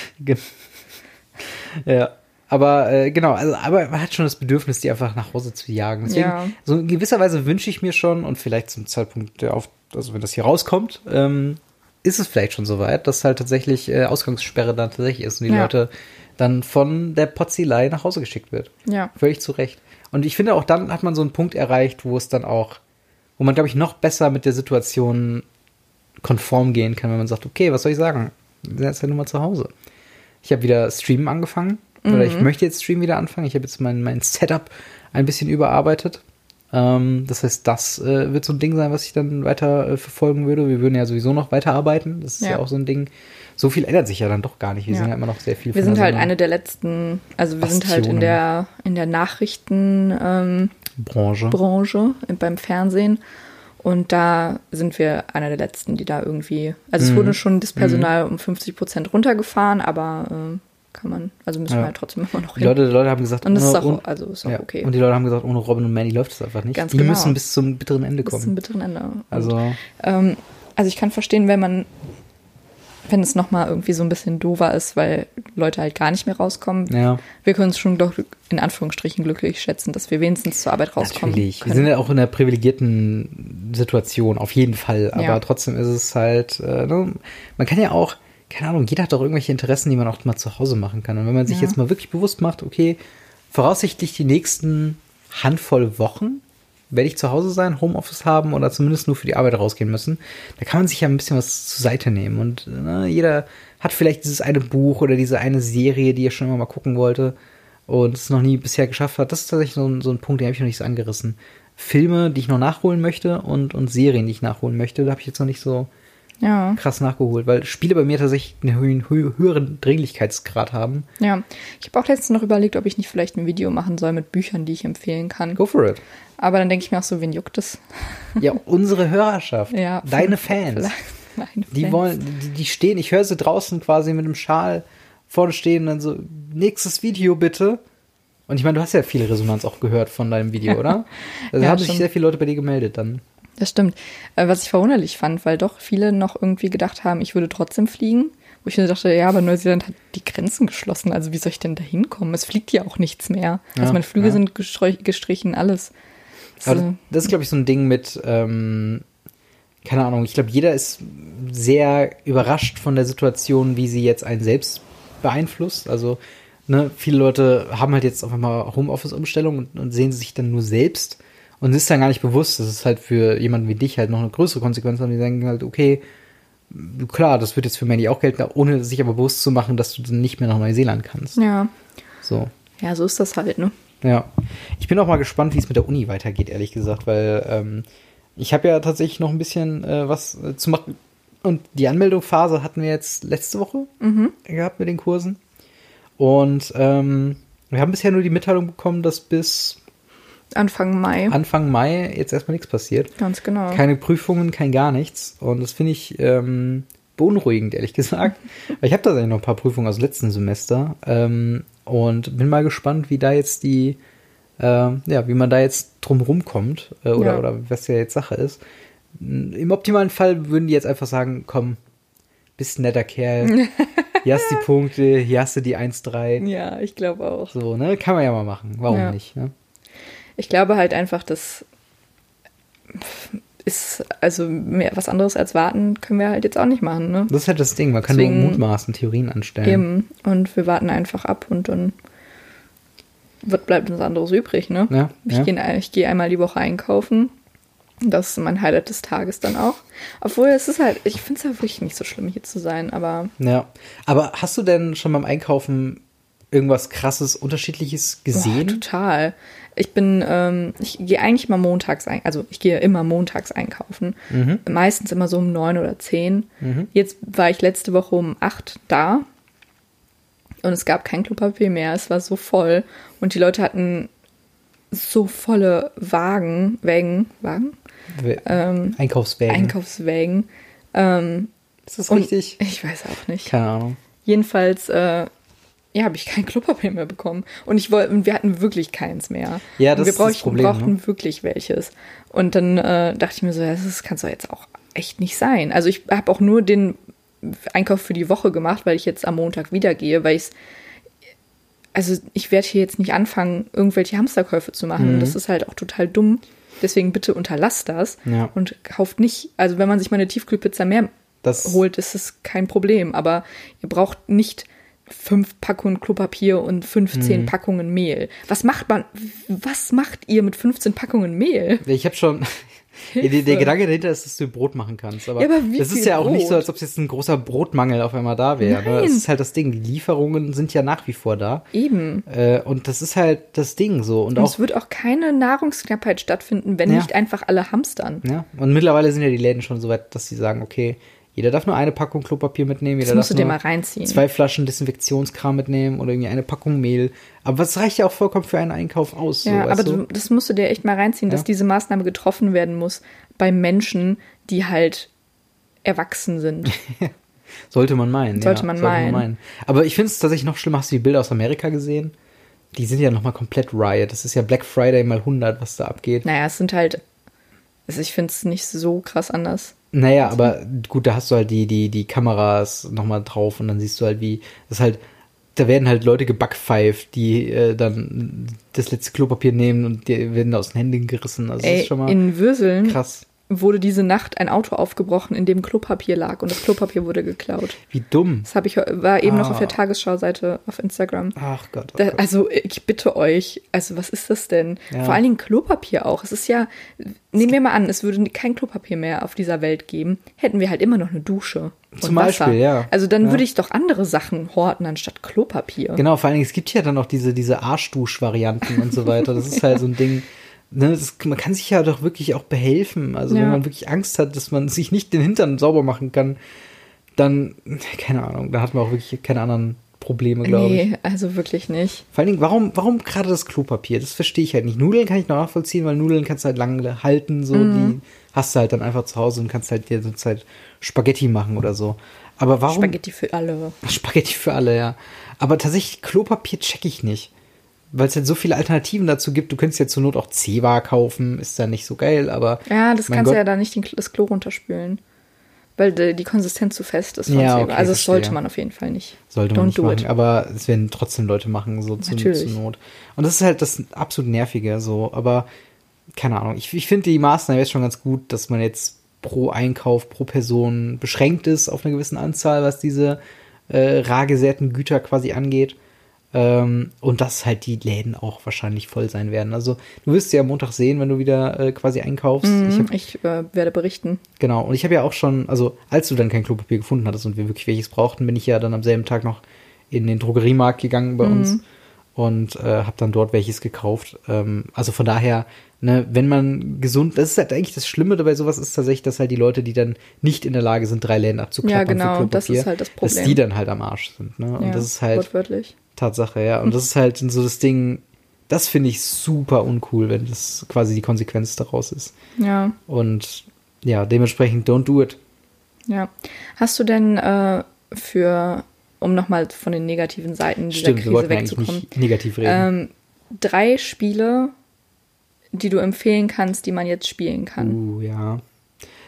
S1: Ja. Aber äh, genau, also, aber man hat schon das Bedürfnis, die einfach nach Hause zu jagen. Deswegen,
S2: Ja.
S1: so in gewisser Weise wünsche ich mir schon, und vielleicht zum Zeitpunkt der auf, also wenn das hier rauskommt, ähm, ist es vielleicht schon soweit, dass halt tatsächlich äh, Ausgangssperre dann tatsächlich ist und die
S2: Ja.
S1: Leute dann von der Potzilei nach Hause geschickt wird.
S2: Ja.
S1: Völlig zu Recht. Und ich finde auch dann hat man so einen Punkt erreicht, wo es dann auch, wo man, glaube ich, noch besser mit der Situation konform gehen kann, wenn man sagt, okay, was soll ich sagen? Wir sind jetzt ja nur mal zu Hause. Ich habe wieder Streamen angefangen. Oder ich möchte jetzt Stream wieder anfangen. Ich habe jetzt mein, mein Setup ein bisschen überarbeitet. Ähm, das heißt, das äh, wird so ein Ding sein, was ich dann weiter äh, verfolgen würde. Wir würden ja sowieso noch weiterarbeiten. Das ist ja,
S2: Ja.
S1: auch so ein Ding. So viel ändert sich ja dann doch gar nicht. Wir
S2: Ja.
S1: sind ja immer noch sehr viel
S2: Wir sind
S1: der
S2: halt
S1: Sendung-
S2: eine der letzten, also wir sind halt in
S1: Bastionen.
S2: der, in der Nachrichtenbranche ähm,
S1: Branche.
S2: Branche, beim Fernsehen. Und da sind wir einer der letzten, die da irgendwie, also es wurde schon das Personal um 50 Prozent runtergefahren, aber äh, kann man, also müssen
S1: Ja.
S2: wir halt trotzdem immer noch
S1: Die
S2: hin.
S1: Leute, die Leute haben gesagt,
S2: und das ist auch,
S1: ohne-
S2: also ist auch
S1: ja.
S2: okay.
S1: Und die Leute haben gesagt, ohne Robin und Manny läuft es einfach nicht.
S2: Ganz
S1: die
S2: genau.
S1: müssen bis zum bitteren Ende
S2: Bis zum
S1: kommen.
S2: bitteren Ende. Und,
S1: Also,
S2: ähm, also ich kann verstehen, wenn man, wenn es nochmal irgendwie so ein bisschen doofer ist, weil Leute halt gar nicht mehr rauskommen.
S1: ja,
S2: Wir können uns schon doch in Anführungsstrichen glücklich schätzen, dass wir wenigstens zur Arbeit rauskommen.
S1: natürlich. Wir
S2: können.
S1: sind ja auch in einer privilegierten Situation, auf jeden Fall. Aber
S2: Ja.
S1: trotzdem ist es halt, äh, ne? man kann ja auch, keine Ahnung, jeder hat doch irgendwelche Interessen, die man auch mal zu Hause machen kann. Und wenn man sich
S2: Ja.
S1: jetzt mal wirklich bewusst macht, okay, voraussichtlich die nächsten Handvoll Wochen werde ich zu Hause sein, Homeoffice haben oder zumindest nur für die Arbeit rausgehen müssen, da kann man sich ja ein bisschen was zur Seite nehmen. Und ne, jeder hat vielleicht dieses eine Buch oder diese eine Serie, die er schon immer mal gucken wollte und es noch nie bisher geschafft hat. Das ist tatsächlich so ein, so ein Punkt, den habe ich noch nicht so angerissen. Filme, die ich noch nachholen möchte und, und Serien, die ich nachholen möchte, da habe ich jetzt noch nicht so
S2: Ja.
S1: krass nachgeholt, weil Spiele bei mir tatsächlich einen höheren, hö- höheren Dringlichkeitsgrad haben.
S2: Ja, ich habe auch letztens noch überlegt, ob ich nicht vielleicht ein Video machen soll mit Büchern, die ich empfehlen kann.
S1: Go for it.
S2: Aber dann denke ich mir auch so, wen juckt das?
S1: Ja, unsere Hörerschaft,
S2: Ja,
S1: deine Fans.
S2: Meine
S1: Die
S2: Fans.
S1: wollen, die, die stehen, ich höre sie draußen quasi mit dem Schal vorne stehen und dann so, nächstes Video bitte. Und ich meine, du hast ja viel Resonanz auch gehört von deinem Video, oder? Also
S2: Ja,
S1: haben sich sehr viele Leute bei dir gemeldet dann.
S2: Das stimmt. Äh, Was ich verwunderlich fand, weil doch viele noch irgendwie gedacht haben, ich würde trotzdem fliegen. Wo ich mir dachte, ja, aber Neuseeland hat die Grenzen geschlossen. Also wie soll ich denn da hinkommen? Es fliegt ja auch nichts mehr.
S1: Ja,
S2: also meine Flüge
S1: ja.
S2: sind gestrichen, alles. So.
S1: das, das ist, glaube ich, so ein Ding mit, ähm, keine Ahnung, ich glaube, jeder ist sehr überrascht von der Situation, wie sie jetzt einen selbst beeinflusst. Also, ne, viele Leute haben halt jetzt auf einmal Homeoffice-Umstellung und, und sehen sich dann nur selbst und ist dann gar nicht bewusst, dass es halt für jemanden wie dich halt noch eine größere Konsequenz hat. Die denken halt, okay, klar, das wird jetzt für Mandy auch gelten, ohne sich aber bewusst zu machen, dass du dann nicht mehr nach Neuseeland kannst.
S2: Ja.
S1: So.
S2: Ja, so ist das halt, ne?
S1: Ja. Ich bin auch mal gespannt, wie es mit der Uni weitergeht, ehrlich gesagt, weil ähm, ich habe ja tatsächlich noch ein bisschen äh, was äh, zu machen. Und die Anmeldungsphase hatten wir jetzt letzte Woche gehabt mit den Kursen. Und ähm, wir haben bisher nur die Mitteilung bekommen, dass bis
S2: Anfang Mai.
S1: Anfang Mai jetzt erstmal nichts passiert.
S2: Ganz genau.
S1: Keine Prüfungen, kein gar nichts. Und das finde ich ähm, beunruhigend, ehrlich gesagt. Ich habe tatsächlich noch ein paar Prüfungen aus letzten Semester. Ähm, und bin mal gespannt, wie da jetzt die, ähm, ja, wie man da jetzt drum rumkommt. Äh, oder,
S2: Ja.
S1: oder was ja jetzt Sache ist. Im optimalen Fall würden die jetzt einfach sagen, komm, bist ein netter Kerl. Hier hast du die Punkte, hier hast du die 1-3.
S2: ja, ich glaube auch.
S1: So, ne? Kann man ja mal machen. Warum
S2: Ja.
S1: nicht? Ne?
S2: Ich glaube halt einfach, das ist, also mehr, was anderes als warten können wir halt jetzt auch nicht machen, ne?
S1: Das ist halt das Ding. Man kann
S2: Deswegen-
S1: nur mutmaßen, Theorien anstellen.
S2: Eben. Und wir warten einfach ab und dann wird, bleibt uns anderes übrig, ne?
S1: Ja,
S2: Ich
S1: ja.
S2: gehe gehe einmal die Woche einkaufen. Das ist mein Highlight des Tages dann auch. Obwohl es ist halt, ich finde es ja wirklich nicht so schlimm, hier zu sein, aber
S1: Ja. Aber hast du denn schon beim Einkaufen irgendwas krasses, unterschiedliches
S2: Boah,
S1: gesehen?
S2: total. Ich bin, ähm, ich gehe eigentlich mal montags ein, also ich gehe immer montags einkaufen.
S1: Mhm.
S2: Meistens immer so um neun oder zehn. Jetzt war ich letzte Woche um acht da und es gab kein Klopapier mehr. Es war so voll und die Leute hatten so volle Wagen, Wägen, Wagen, ähm,
S1: Einkaufswägen.
S2: Einkaufswägen. Ähm,
S1: ist das richtig?
S2: Ich weiß auch nicht.
S1: Keine Ahnung.
S2: Jedenfalls, äh, ja, habe ich kein Klopapier mehr bekommen. Und ich wollte, und wir hatten wirklich keins mehr.
S1: Ja,
S2: Und
S1: das
S2: wir
S1: ist das
S2: brauchten,
S1: Problem,
S2: brauchten
S1: ne?
S2: wirklich welches. Und dann äh, dachte ich mir so, das kann doch jetzt auch echt nicht sein. Also ich habe auch nur den Einkauf für die Woche gemacht, weil ich jetzt am Montag wieder gehe, weil ich also ich werde hier jetzt nicht anfangen, irgendwelche Hamsterkäufe zu machen.
S1: Mhm.
S2: Das ist halt auch total dumm. Deswegen bitte unterlasst das
S1: Ja.
S2: und kauft nicht, also wenn man sich mal eine Tiefkühlpizza mehr
S1: Das-
S2: holt, ist es kein Problem. Aber ihr braucht nicht fünf Packungen Klopapier und 15
S1: Mhm.
S2: Packungen Mehl. Was macht man, was macht ihr mit 15 Packungen Mehl?
S1: Ich habe schon. Der, der. Gedanke dahinter ist, dass du Brot machen kannst. Aber,
S2: Ja, aber wie
S1: das ist ja auch nicht so, als ob es jetzt ein großer Brotmangel auf einmal da wäre. Das ist halt das Ding. Die Lieferungen sind ja nach wie vor da.
S2: Eben.
S1: Äh, und das ist halt das Ding so. Und
S2: Und
S1: auch
S2: es wird auch keine Nahrungsknappheit stattfinden, wenn
S1: Ja.
S2: nicht einfach alle hamstern.
S1: Ja, und mittlerweile sind ja die Läden schon so weit, dass sie sagen, okay, jeder darf nur eine Packung Klopapier mitnehmen, jeder
S2: Das musst
S1: darf
S2: du dir mal reinziehen.
S1: zwei Flaschen Desinfektionskram mitnehmen oder irgendwie eine Packung Mehl. Aber das reicht ja auch vollkommen für einen Einkauf aus.
S2: Ja,
S1: so,
S2: aber du, das musst du dir echt mal reinziehen, dass
S1: Ja.
S2: diese Maßnahme getroffen werden muss bei Menschen, die halt erwachsen sind.
S1: Sollte man meinen.
S2: Sollte
S1: ja,
S2: man meinen.
S1: Aber ich finde es tatsächlich noch schlimmer. Hast du die Bilder aus Amerika gesehen? Die sind ja nochmal komplett Riot. Das ist ja Black Friday mal 100, was da abgeht.
S2: naja, es sind halt, also ich finde es nicht so krass anders.
S1: Naja, aber gut, da hast du halt die, die, die Kameras nochmal drauf und dann siehst du halt, wie das halt, da werden halt Leute gebackpfeift, die äh, dann das letzte Klopapier nehmen und die werden aus den Händen gerissen. Also das
S2: Ey,
S1: ist schon mal
S2: in Würseln
S1: krass.
S2: Wurde diese Nacht ein Auto aufgebrochen, in dem Klopapier lag und das Klopapier wurde geklaut.
S1: Wie dumm.
S2: Das habe ich war eben noch auf der
S1: Ah.
S2: Tagesschau-Seite auf Instagram.
S1: Ach Gott. Oh
S2: Da,
S1: Gott.
S2: also ich bitte euch, also was ist das denn?
S1: Ja.
S2: Vor allen Dingen Klopapier auch. Es ist ja, nehmen wir mal an, es würde kein Klopapier mehr auf dieser Welt geben, hätten wir halt immer noch eine Dusche.
S1: Zum
S2: Wasser.
S1: Beispiel, ja.
S2: Also dann
S1: Ja.
S2: würde ich doch andere Sachen horten anstatt Klopapier.
S1: Genau, vor allen Dingen, es gibt ja dann auch diese, diese Arschdusch-Varianten und so weiter. Das ist halt so ein Ding. Ne, das, man kann sich ja doch wirklich auch behelfen. Also
S2: Ja.
S1: wenn man wirklich Angst hat, dass man sich nicht den Hintern sauber machen kann, dann, keine Ahnung, da hat man auch wirklich keine anderen Probleme, glaube ich.
S2: Nee, also wirklich nicht.
S1: Vor allen Dingen, warum, warum gerade das Klopapier? Das verstehe ich halt nicht. Nudeln kann ich noch nachvollziehen, weil Nudeln kannst du halt lange halten, so,
S2: Mhm.
S1: die hast du halt dann einfach zu Hause und kannst halt dir so Zeit Spaghetti machen oder so. Aber warum?
S2: Spaghetti für alle.
S1: Spaghetti für alle, ja. Aber tatsächlich, Klopapier check ich nicht. Weil es halt so viele Alternativen dazu gibt. Du könntest ja zur Not auch Zewa kaufen, ist dann nicht so geil, aber.
S2: Ja, das kannst du
S1: Gott.
S2: ja da nicht den, das Klo runterspülen. Weil die, die Konsistenz zu fest ist von
S1: Ja, okay,
S2: also das sollte man auf jeden Fall nicht.
S1: Sollte man
S2: Don't
S1: nicht
S2: do
S1: machen,
S2: it.
S1: aber es werden trotzdem Leute machen, so zu, zur Not. Und das ist halt das absolut Nervige, so, aber keine Ahnung. Ich, ich finde die Maßnahme jetzt schon ganz gut, dass man jetzt pro Einkauf, pro Person beschränkt ist auf eine gewisse Anzahl, was diese äh, rar gesäten Güter quasi angeht. Ähm, und dass halt die Läden auch wahrscheinlich voll sein werden. Also du wirst sie ja am Montag sehen, wenn du wieder äh, quasi einkaufst. Ich hab,
S2: Ich äh, werde berichten.
S1: Genau, und ich habe ja auch schon, also als du dann kein Klopapier gefunden hattest und wir wirklich welches brauchten, bin ich ja dann am selben Tag noch in den Drogeriemarkt gegangen bei uns und äh, habe dann dort welches gekauft. Ähm, also von daher, ne, wenn man gesund, das ist halt eigentlich das Schlimme dabei sowas ist tatsächlich, dass halt die Leute, die dann nicht in der Lage sind, drei Läden abzuklappern
S2: Ja, genau, das ist halt das
S1: dass
S2: Problem.
S1: die dann halt am Arsch sind. Ne? Und
S2: ja,
S1: das ist halt. Tatsache, ja. Und das ist halt so das Ding, das finde ich super uncool, wenn das quasi die Konsequenz daraus ist.
S2: Ja,
S1: Und ja, dementsprechend don't do it.
S2: ja. Hast du denn äh, für, um nochmal von den negativen Seiten dieser
S1: Stimmt, wir
S2: Krise
S1: eigentlich
S2: wegzukommen,
S1: nicht negativ reden.
S2: ähm, drei Spiele, die du empfehlen kannst, die man jetzt spielen kann?
S1: uh, ja.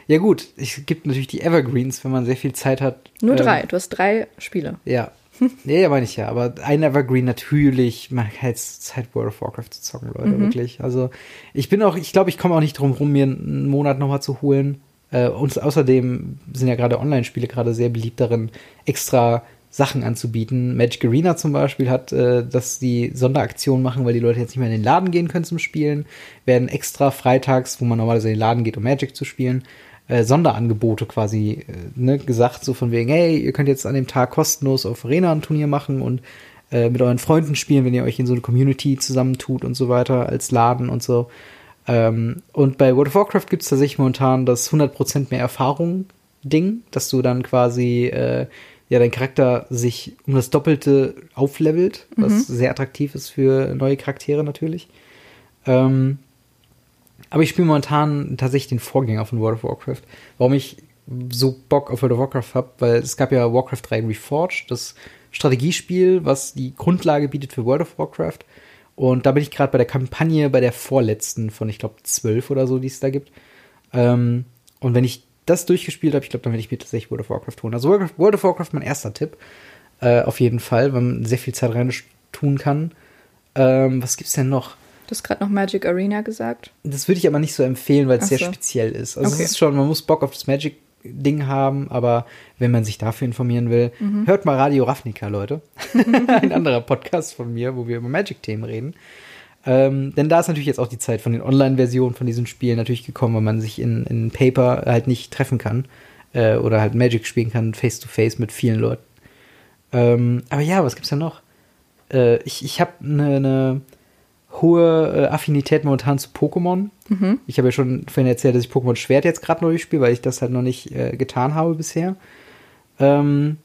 S1: Ja gut, es gibt natürlich die Evergreens, wenn man sehr viel Zeit hat.
S2: Nur
S1: Ähm,
S2: drei. Du hast drei Spiele.
S1: Ja. Nee, ja, meine ich ja. Aber ein Evergreen natürlich, man hat jetzt Zeit, World of Warcraft zu zocken, Leute,
S2: Mhm.
S1: wirklich. Also ich bin auch, ich glaube, ich komme auch nicht drum rum, mir einen Monat nochmal zu holen. Äh, und außerdem sind ja gerade Online-Spiele gerade sehr beliebt darin, extra Sachen anzubieten. Magic Arena zum Beispiel hat, äh, dass die Sonderaktionen machen, weil die Leute jetzt nicht mehr in den Laden gehen können zum Spielen, werden extra freitags, wo man normalerweise in den Laden geht, um Magic zu spielen, äh, Sonderangebote quasi äh, ne, gesagt, so von wegen, hey, ihr könnt jetzt an dem Tag kostenlos auf Arena ein Turnier machen und äh, mit euren Freunden spielen, wenn ihr euch in so eine Community zusammentut und so weiter, als Laden und so. Ähm, und bei World of Warcraft gibt es tatsächlich momentan das 100% mehr Erfahrung Ding, dass du dann quasi äh, ja dein Charakter sich um das Doppelte auflevelt, was sehr attraktiv ist für neue Charaktere natürlich. Ähm, aber ich spiele momentan tatsächlich den Vorgänger von World of Warcraft. Warum ich so Bock auf World of Warcraft habe, weil es gab ja Warcraft 3 Reforged, das Strategiespiel, was die Grundlage bietet für World of Warcraft. Und da bin ich gerade bei der Kampagne, bei der vorletzten von, ich glaube, zwölf oder so, die es da gibt. Ähm, und wenn ich das durchgespielt habe, ich glaube, dann werde ich mir tatsächlich World of Warcraft holen. Also World of- Warcraft mein erster Tipp. Äh, auf jeden Fall, weil man sehr viel Zeit rein tun kann. Ähm, was gibt's denn noch?
S2: Du hast gerade noch Magic Arena gesagt.
S1: Das würde ich aber nicht so empfehlen, weil es
S2: Ach
S1: sehr
S2: so.
S1: speziell ist. Also
S2: Okay.
S1: es ist schon, man muss Bock auf das Magic-Ding haben, aber wenn man sich dafür informieren will,
S2: Mhm.
S1: hört mal Radio Ravnica, Leute. Ein anderer Podcast von mir, wo wir über Magic-Themen reden. Ähm, denn da ist natürlich jetzt auch die Zeit von den Online-Versionen von diesen Spielen natürlich gekommen, weil man sich in, in Paper halt nicht treffen kann äh, oder halt Magic spielen kann, face-to-face mit vielen Leuten. Ähm, aber ja, was gibt's denn noch? Äh, ich ich habe eine ne hohe äh, Affinität momentan zu Pokémon. Ich habe ja schon vorhin erzählt, dass ich Pokémon Schwert jetzt gerade neu spiele, weil ich das halt noch nicht äh, getan habe bisher. Ähm,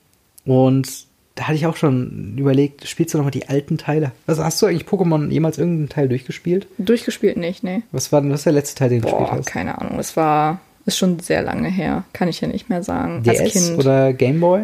S1: und da hatte ich auch schon überlegt, spielst du noch mal die alten Teile? Also hast du eigentlich Pokémon jemals irgendeinen Teil durchgespielt?
S2: Durchgespielt nicht, nee.
S1: Was war denn, was der letzte Teil, den du gespielt
S2: Boah,
S1: hast?
S2: keine Ahnung. Es war, ist schon sehr lange her. Kann ich ja nicht mehr sagen. Als
S1: DS
S2: Kind.
S1: oder Game Boy?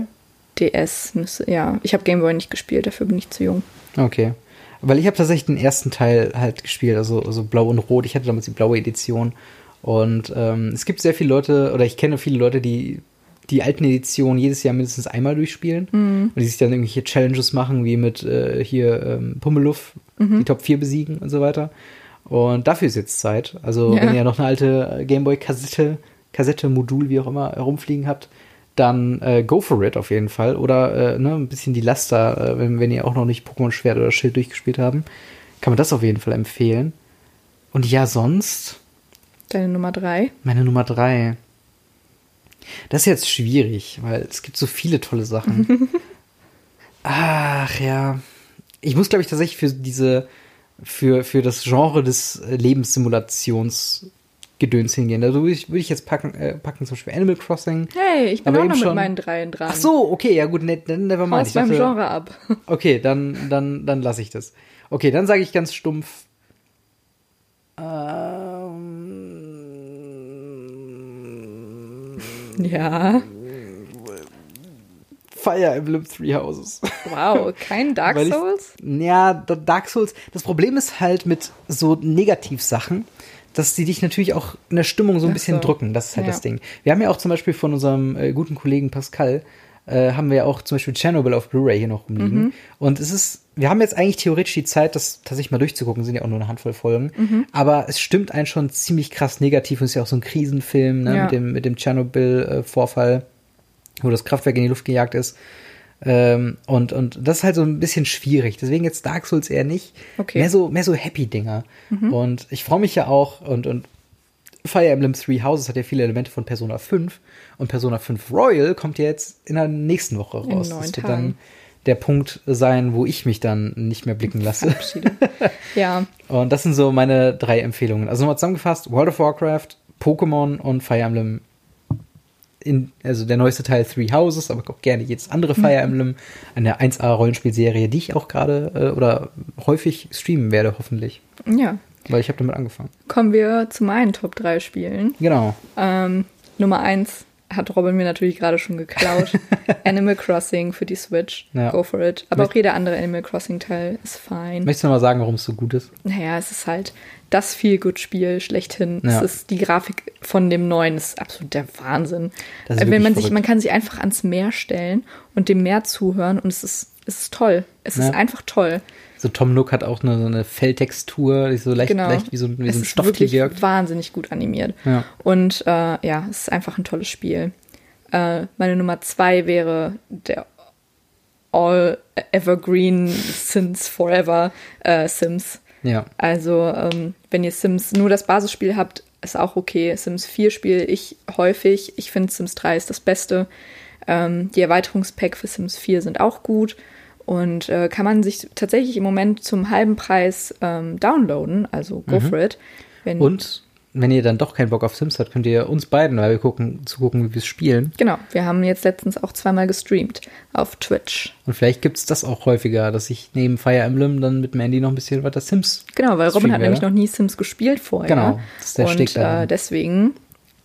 S2: DS müsste, ja. Ich habe Gameboy nicht gespielt, dafür bin ich zu jung.
S1: Okay. Weil ich habe tatsächlich den ersten Teil halt gespielt, also, also blau und rot. Ich hatte damals die blaue Edition. Und ähm, es gibt sehr viele Leute, oder ich kenne viele Leute, die die alten Editionen jedes Jahr mindestens einmal durchspielen. Und die sich dann irgendwelche Challenges machen, wie mit äh, hier ähm, Pummeluff, die Top 4 besiegen und so weiter. Und dafür ist jetzt Zeit. Also
S2: Ja.
S1: wenn ihr noch eine alte äh, Gameboy-Kassette, Kassette, Modul, wie auch immer, herumfliegen habt, dann äh, go for it auf jeden Fall. Oder äh, ne, ein bisschen die Laster, äh, wenn, wenn ihr auch noch nicht Pokémon Schwert oder Schild durchgespielt haben, kann man das auf jeden Fall empfehlen. Und ja, sonst
S2: Deine Nummer drei.
S1: meine Nummer drei. Das ist jetzt schwierig, weil es gibt so viele tolle Sachen. Ach ja. Ich muss, glaube ich, tatsächlich für diese, für, für das Genre des äh, Lebenssimulationsgedöns hingehen. Da würde ich, würde ich jetzt packen, äh, packen zum Beispiel Animal Crossing.
S2: Hey, ich bin
S1: Aber
S2: auch noch mit
S1: schon-
S2: meinen dreien dran.
S1: Ach so, okay, ja gut, ne, dann never mind. Ich
S2: meinem
S1: dachte-
S2: Genre ab.
S1: Okay, dann, dann, dann lasse ich das. Okay, dann sage ich ganz stumpf. Ähm,
S2: Ja.
S1: Fire Emblem Three Houses.
S2: Wow, kein Dark
S1: Weil ich-
S2: Souls?
S1: Ja, da- Dark Souls. Das Problem ist halt mit so Negativsachen, dass die dich natürlich auch in der Stimmung so ein
S2: Ach
S1: bisschen
S2: so.
S1: drücken. Das ist halt
S2: Ja.
S1: das Ding. Wir haben ja auch zum Beispiel von unserem äh, guten Kollegen Pascal, äh, haben wir ja auch zum Beispiel Chernobyl auf Blu-ray hier noch rumliegen.
S2: Mhm.
S1: Und es ist, wir haben jetzt eigentlich theoretisch die Zeit, das tatsächlich mal durchzugucken, sind ja auch nur eine Handvoll Folgen.
S2: Mhm.
S1: Aber es stimmt einen schon ziemlich krass negativ und ist ja auch so ein Krisenfilm, ne,
S2: Ja.
S1: mit dem, mit dem Tschernobyl-Vorfall, wo das Kraftwerk in die Luft gejagt ist. Ähm, und, und das ist halt so ein bisschen schwierig. Deswegen jetzt Dark Souls eher nicht.
S2: Okay.
S1: Mehr so, mehr so Happy-Dinger. Und ich freue mich ja auch und, und Fire Emblem Three Houses hat ja viele Elemente von Persona 5 und Persona 5 Royal kommt ja jetzt in der nächsten Woche raus. das wird
S2: Tagen.
S1: dann der Punkt sein, wo ich mich dann nicht mehr blicken lasse.
S2: Ja,
S1: Und das sind so meine drei Empfehlungen. Also nochmal zusammengefasst, World of Warcraft, Pokémon und Fire Emblem. In, also der neueste Teil Three Houses, aber auch gerne jedes andere Fire Emblem. Eine 1A-Rollenspielserie, die ich auch gerade äh, oder häufig streamen werde, hoffentlich.
S2: ja.
S1: Weil ich habe damit angefangen.
S2: Kommen wir zu meinen Top 3 Spielen.
S1: Genau.
S2: Ähm, Nummer 1 hat Robin mir natürlich gerade schon geklaut. Animal Crossing für die Switch.
S1: Ja.
S2: Go for it. Aber
S1: Möcht-
S2: auch jeder andere Animal Crossing Teil ist fein.
S1: Möchtest du mal sagen, warum es so gut ist?
S2: Naja, es ist halt das Feel-Good-Spiel schlechthin.
S1: Ja.
S2: Es ist die Grafik von dem neuen ist absolut der Wahnsinn. Wenn man sich,
S1: verrückt.
S2: man kann sich einfach ans Meer stellen und dem Meer zuhören und es ist, es ist toll. Es
S1: Ja.
S2: ist einfach toll.
S1: So Tom Nook hat auch eine, so eine Felltextur, die so leicht,
S2: Genau.
S1: leicht wie so, ein- wie
S2: es
S1: so ein
S2: ist
S1: Stoff
S2: wirklich
S1: wirkt.
S2: wahnsinnig gut animiert.
S1: Ja.
S2: Und äh, ja, es ist einfach ein tolles Spiel. Äh, meine Nummer zwei wäre der All Evergreen Since Forever äh, Sims.
S1: Ja.
S2: Also, ähm, wenn ihr Sims nur das Basisspiel habt, ist auch okay. Sims 4 spiele ich häufig. Ich finde Sims 3 ist das Beste. Ähm, die Erweiterungspack für Sims 4 sind auch gut. Und äh, kann man sich tatsächlich im Moment zum halben Preis ähm, downloaden. Also go for it. Wenn,
S1: Mhm. Und wenn ihr dann doch keinen Bock auf Sims habt, könnt ihr uns beiden, weil wir gucken, zugucken, wie wir es spielen.
S2: Genau, wir haben jetzt letztens auch zweimal gestreamt auf Twitch.
S1: Und vielleicht gibt es das auch häufiger, dass ich neben Fire Emblem dann mit Mandy noch ein bisschen weiter Sims.
S2: Genau, weil Robin hat nämlich noch nie Sims gespielt vorher.
S1: Genau, das ist der
S2: Und äh, deswegen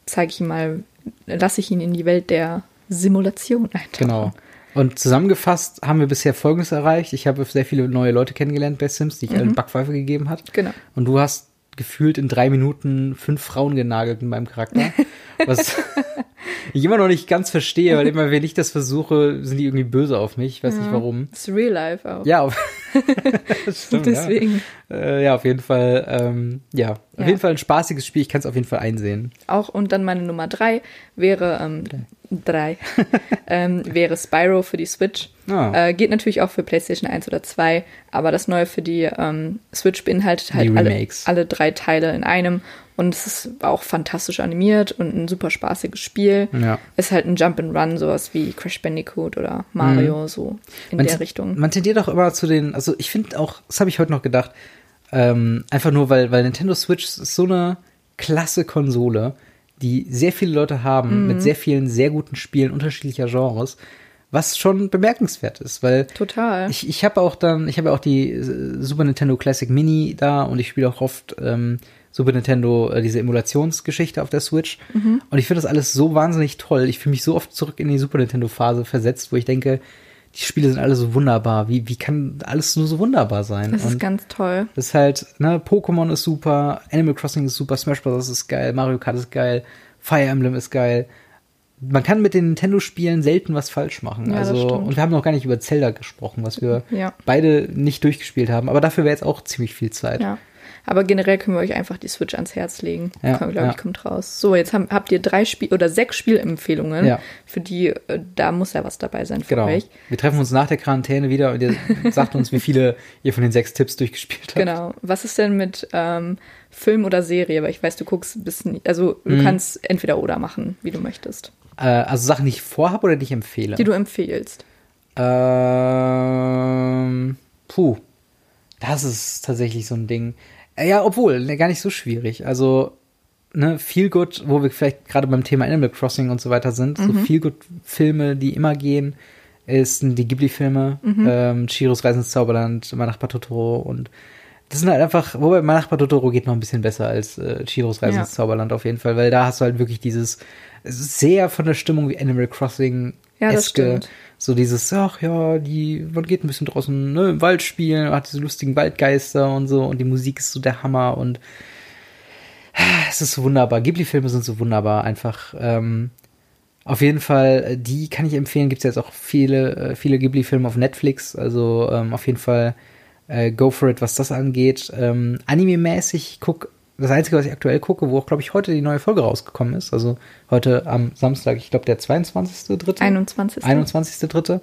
S2: zeige ich ihm mal, lasse ich ihn in die Welt der Simulation eintauchen.
S1: Genau. Und zusammengefasst haben wir bisher Folgendes erreicht. Ich habe sehr viele neue Leute kennengelernt bei Sims, die ich allen Backpfeife gegeben hat.
S2: Mhm. Genau.
S1: Und du hast gefühlt in drei Minuten fünf Frauen genagelt in meinem Charakter. Was ich immer noch nicht ganz verstehe, weil immer, wenn ich das versuche, sind die irgendwie böse auf mich. Ich weiß nicht warum.
S2: Das ist real life auch.
S1: Ja, stimmt,
S2: Deswegen.
S1: Ja. Äh, ja, auf jeden Fall, ähm, ja, auf
S2: Ja.
S1: jeden Fall ein spaßiges Spiel. Ich kann es auf jeden Fall einsehen.
S2: Auch und dann meine Nummer drei wäre ähm, drei ähm, wäre Spyro für die Switch.
S1: Ah.
S2: Äh, geht natürlich auch für PlayStation 1 oder 2, aber das Neue für die ähm, Switch beinhaltet halt alle, alle drei Teile in einem und es ist auch fantastisch animiert und ein super spaßiges Spiel.
S1: Ja.
S2: Ist halt ein Jump and Run, sowas wie Crash Bandicoot oder Mario, so in
S1: Man
S2: der Richtung.
S1: Man tendiert auch immer zu den, also ich finde auch, das habe ich heute noch gedacht, ähm, einfach nur, weil, weil Nintendo Switch ist so eine klasse Konsole, die sehr viele Leute haben,
S2: Mhm.
S1: mit sehr vielen sehr guten Spielen unterschiedlicher Genres, was schon bemerkenswert ist, weil
S2: Total.
S1: ich, ich habe auch dann, ich habe auch die äh, Super Nintendo Classic Mini da und ich spiele auch oft ähm, Super Nintendo äh, diese Emulationsgeschichte auf der Switch.
S2: Mhm.
S1: Und ich finde das alles so wahnsinnig toll. Ich fühle mich so oft zurück in die Super Nintendo Phase versetzt, wo ich denke, die Spiele sind alle so wunderbar. Wie, wie kann alles nur so wunderbar sein?
S2: das ist
S1: und
S2: ganz toll.
S1: das ist halt, ne, Pokémon ist super, Animal Crossing ist super, Smash Bros. ist geil, Mario Kart ist geil, Fire Emblem ist geil. Man kann mit den Nintendo-Spielen selten was falsch machen.
S2: Ja,
S1: also, und wir haben noch gar nicht über Zelda gesprochen, was wir
S2: Ja.
S1: beide nicht durchgespielt haben. Aber dafür wäre jetzt auch ziemlich viel Zeit.
S2: Ja. Aber generell können wir euch einfach die Switch ans Herz legen.
S1: Ja,
S2: glaube
S1: ja.
S2: ich, kommt raus. So, jetzt haben, habt ihr drei Spiel oder sechs Spielempfehlungen,
S1: Ja.
S2: für die, äh, da muss ja was dabei sein für
S1: Genau.
S2: euch.
S1: Wir treffen uns nach der Quarantäne wieder und ihr sagt uns, wie viele ihr von den sechs Tipps durchgespielt habt.
S2: Genau. Was ist denn mit ähm, Film oder Serie? Weil ich weiß, du guckst ein bisschen, also du
S1: Mhm.
S2: kannst entweder oder machen, wie du möchtest.
S1: Äh, also Sachen, die ich vorhabe oder die ich empfehle?
S2: Die du empfehlst.
S1: Ähm, puh, das ist tatsächlich so ein Ding. Ja, obwohl, ne, gar nicht so schwierig. Also, ne, Feel Good, wo wir vielleicht gerade beim Thema Animal Crossing und so weiter sind, so Feel Good Filme, die immer gehen, ist die Ghibli-Filme, ähm, Chiros Reisen ins Zauberland, Mein Nachbar Totoro und das sind halt einfach, wobei Mein Nachbar Totoro geht noch ein bisschen besser als äh, Chiros Reisen
S2: Ja.
S1: ins Zauberland auf jeden Fall, weil da hast du halt wirklich dieses sehr von der Stimmung wie Animal Crossing
S2: Ja, das stimmt.
S1: So dieses, ach ja, die, man geht ein bisschen draußen ne, im Wald spielen, hat diese lustigen Waldgeister und so und die Musik ist so der Hammer und es ist so wunderbar. Ghibli-Filme sind so wunderbar, einfach. Ähm, auf jeden Fall, äh, die kann ich empfehlen. Gibt es jetzt auch viele, äh, viele Ghibli-Filme auf Netflix. Also ähm, auf jeden Fall äh, go for it, was das angeht. Ähm, Anime-mäßig, guck das Einzige, was ich aktuell gucke, wo auch, glaube ich, heute die neue Folge rausgekommen ist. Also heute am Samstag, ich glaube, der 22.3.
S2: 21.
S1: 21.3.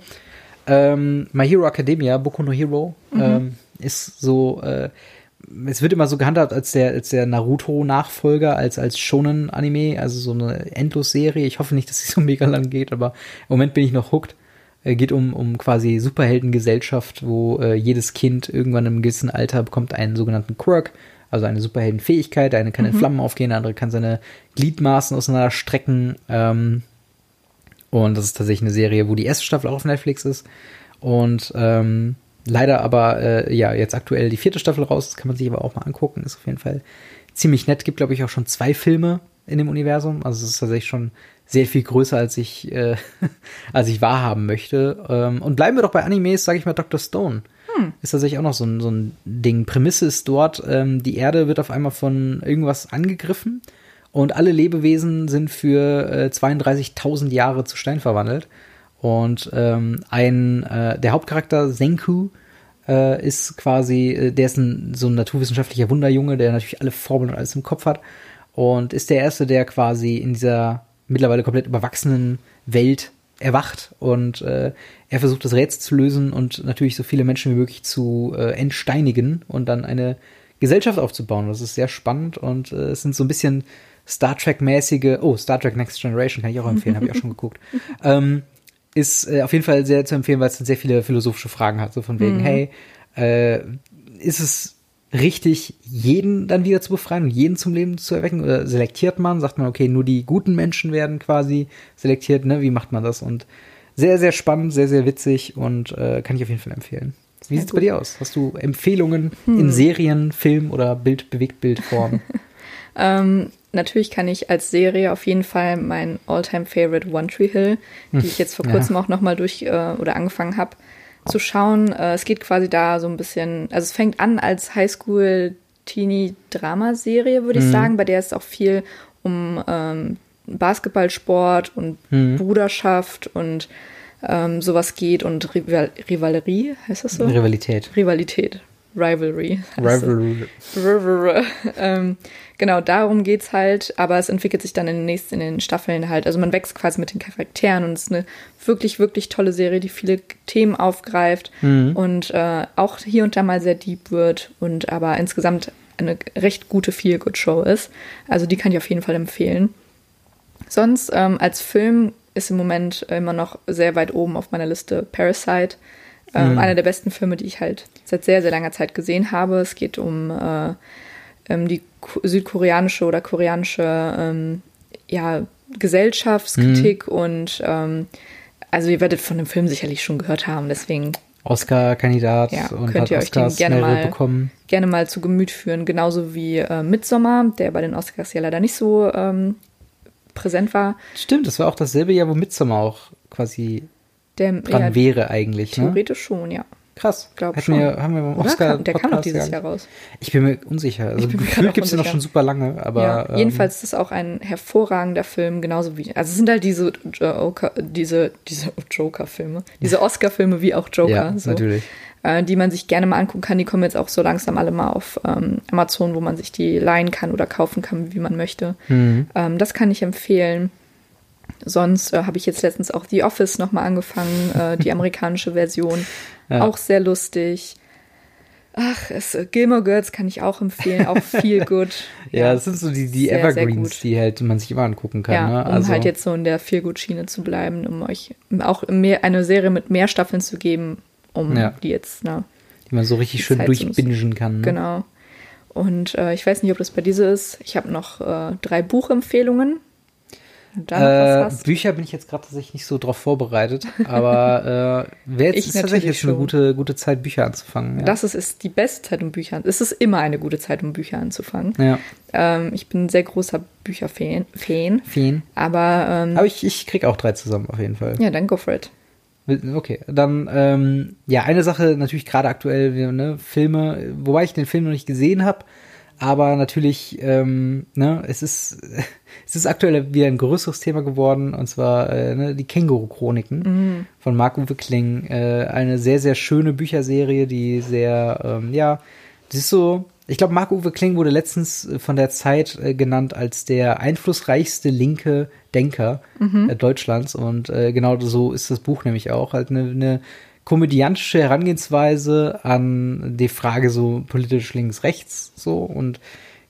S1: Ähm, My Hero Academia, Boku no Hero, mhm. ähm, ist so, äh, es wird immer so gehandhabt als der, als der Naruto-Nachfolger, als, als Shonen-Anime, also so eine Endlos-Serie. Ich hoffe nicht, dass sie so mega lang geht, aber im Moment bin ich noch hooked. Äh, geht um, um quasi Superheldengesellschaft, wo äh, jedes Kind irgendwann im gewissen Alter bekommt einen sogenannten Quirk, also eine Superheldenfähigkeit. Eine kann in mhm. Flammen aufgehen, der andere kann seine Gliedmaßen auseinanderstrecken. Ähm, und das ist tatsächlich eine Serie, wo die erste Staffel auch auf Netflix ist. Und ähm, leider aber, äh, ja, jetzt aktuell die vierte Staffel raus. Das kann man sich aber auch mal angucken. Ist auf jeden Fall ziemlich nett. Gibt, glaube ich, auch schon zwei Filme in dem Universum. Also es ist tatsächlich schon sehr viel größer, als ich, äh, als ich wahrhaben möchte. Ähm, und bleiben wir doch bei Animes, sage ich mal, Dr. Stone. Hm. Ist tatsächlich auch noch so ein, so ein Ding. Prämisse ist dort, ähm, die Erde wird auf einmal von irgendwas angegriffen und alle Lebewesen sind für äh, 32.000 Jahre zu Stein verwandelt. Und ähm, ein, äh, der Hauptcharakter Senku äh, ist quasi, äh, der ist ein, so ein naturwissenschaftlicher Wunderjunge, der natürlich alle Formeln und alles im Kopf hat. Und ist der Erste, der quasi in dieser mittlerweile komplett überwachsenen Welt erwacht und äh, er versucht das Rätsel zu lösen und natürlich so viele Menschen wie möglich zu äh, entsteinigen und dann eine Gesellschaft aufzubauen. Das ist sehr spannend und äh, es sind so ein bisschen Star Trek-mäßige, oh, Star Trek Next Generation kann ich auch empfehlen, habe ich auch schon geguckt. Ähm, ist äh, auf jeden Fall sehr zu empfehlen, weil es sehr viele philosophische Fragen hat, so von wegen, mhm. hey, äh, ist es richtig, jeden dann wieder zu befreien und jeden zum Leben zu erwecken? Oder selektiert man? Sagt man, okay, nur die guten Menschen werden quasi selektiert, ne? Wie macht man das? Und sehr, sehr spannend, sehr, sehr witzig und äh, kann ich auf jeden Fall empfehlen. Wie sieht es bei dir aus? Hast du Empfehlungen hm. in Serien, Film oder Bild, Bewegtbildform?
S2: ähm, natürlich kann ich als Serie auf jeden Fall mein Alltime favorite One Tree Hill, die hm. ich jetzt vor kurzem ja. auch nochmal durch äh, oder angefangen habe, zu schauen. Äh, es geht quasi da so ein bisschen, also es fängt an als Highschool-Teenie-Drama-Serie, würde ich mhm. sagen, bei der es auch viel um ähm, Basketballsport und mhm. Bruderschaft und ähm, sowas geht und Rival Rivalerie, heißt das so?
S1: Rivalität.
S2: Rivalität. Rivalry.
S1: Rivalry.
S2: ähm, genau, darum geht's halt, aber es entwickelt sich dann in den nächsten, in den Staffeln halt. Also man wächst quasi mit den Charakteren und es ist eine wirklich, wirklich tolle Serie, die viele Themen aufgreift mhm. und äh, auch hier und da mal sehr deep wird und aber insgesamt eine recht gute Feel-Good-Show ist. Also die kann ich auf jeden Fall empfehlen. Sonst ähm, als Film ist im Moment immer noch sehr weit oben auf meiner Liste Parasite. Ähm, mhm. Einer der besten Filme, die ich halt seit sehr, sehr langer Zeit gesehen habe. Es geht um äh, ähm, die südkoreanische oder koreanische ähm, ja, Gesellschaftskritik mhm. und ähm, also ihr werdet von dem Film sicherlich schon gehört haben, deswegen
S1: Oscar-Kandidat
S2: ja, und könnt ihr euch den gerne mal, bekommen. gerne mal zu Gemüt führen, genauso wie äh, Midsommar, der bei den Oscars ja leider nicht so ähm, präsent war.
S1: Stimmt, das war auch dasselbe Jahr, wo Midsommar auch quasi der, dran ja, wäre eigentlich.
S2: Ne? Theoretisch ne? schon, ja.
S1: Krass. Glaub schon. Wir, haben wir beim Oscar
S2: kam, der kam noch dieses Jahr raus.
S1: Ich bin mir unsicher. Also gefühlt gibt es ja noch schon super lange, aber. Ja,
S2: ähm, jedenfalls ist es auch ein hervorragender Film, genauso wie. Also es sind halt diese Joker, diese, diese Joker-Filme, diese Oscar-Filme wie auch Joker.
S1: Ja, so, natürlich.
S2: Äh, die man sich gerne mal angucken kann. Die kommen jetzt auch so langsam alle mal auf ähm, Amazon, wo man sich die leihen kann oder kaufen kann, wie man möchte. Mhm. Ähm, das kann ich empfehlen. Sonst äh, habe ich jetzt letztens auch The Office nochmal angefangen, äh, die amerikanische Version. Ja. Auch sehr lustig. Ach, es, äh, Gilmore Girls kann ich auch empfehlen, auch viel gut.
S1: ja, ja, das sind so die, die sehr, Evergreens, sehr die halt man sich immer angucken kann. Ja,
S2: ne? um also, halt jetzt so in der Feel Good Schiene zu bleiben, um euch auch mehr, eine Serie mit mehr Staffeln zu geben, um ja. die jetzt, ne,
S1: die man so richtig schön Zeit durchbingen kann. Ne?
S2: Genau. Und äh, ich weiß nicht, ob das bei dir so ist. Ich habe noch äh, drei Buchempfehlungen
S1: Äh, Bücher bin ich jetzt gerade tatsächlich nicht so drauf vorbereitet, aber äh, wäre jetzt tatsächlich jetzt eine gute, gute Zeit, Bücher anzufangen.
S2: Ja. Das ist, ist die beste Zeit, um Bücher Es ist immer eine gute Zeit, um Bücher anzufangen.
S1: Ja.
S2: Ähm, ich bin ein sehr großer Bücherfan. Fan,
S1: Fan.
S2: Aber, ähm,
S1: aber ich, ich krieg auch drei zusammen auf jeden Fall.
S2: Ja, dann go for it.
S1: Okay, dann ähm, ja, eine Sache natürlich gerade aktuell, ne, Filme, wobei ich den Film noch nicht gesehen habe, aber natürlich, ähm, ne, es ist, es ist aktuell wieder ein größeres Thema geworden, und zwar äh, ne, die Känguru-Chroniken mhm. von Marc-Uwe Kling. Äh, eine sehr, sehr schöne Bücherserie, die sehr, ähm, ja, das ist so, ich glaube, Marc-Uwe Kling wurde letztens von der Zeit äh, genannt als der einflussreichste linke Denker mhm. äh, Deutschlands. Und äh, genau so ist das Buch nämlich auch. Halt eine, eine komödiantische Herangehensweise an die Frage so politisch links-rechts so und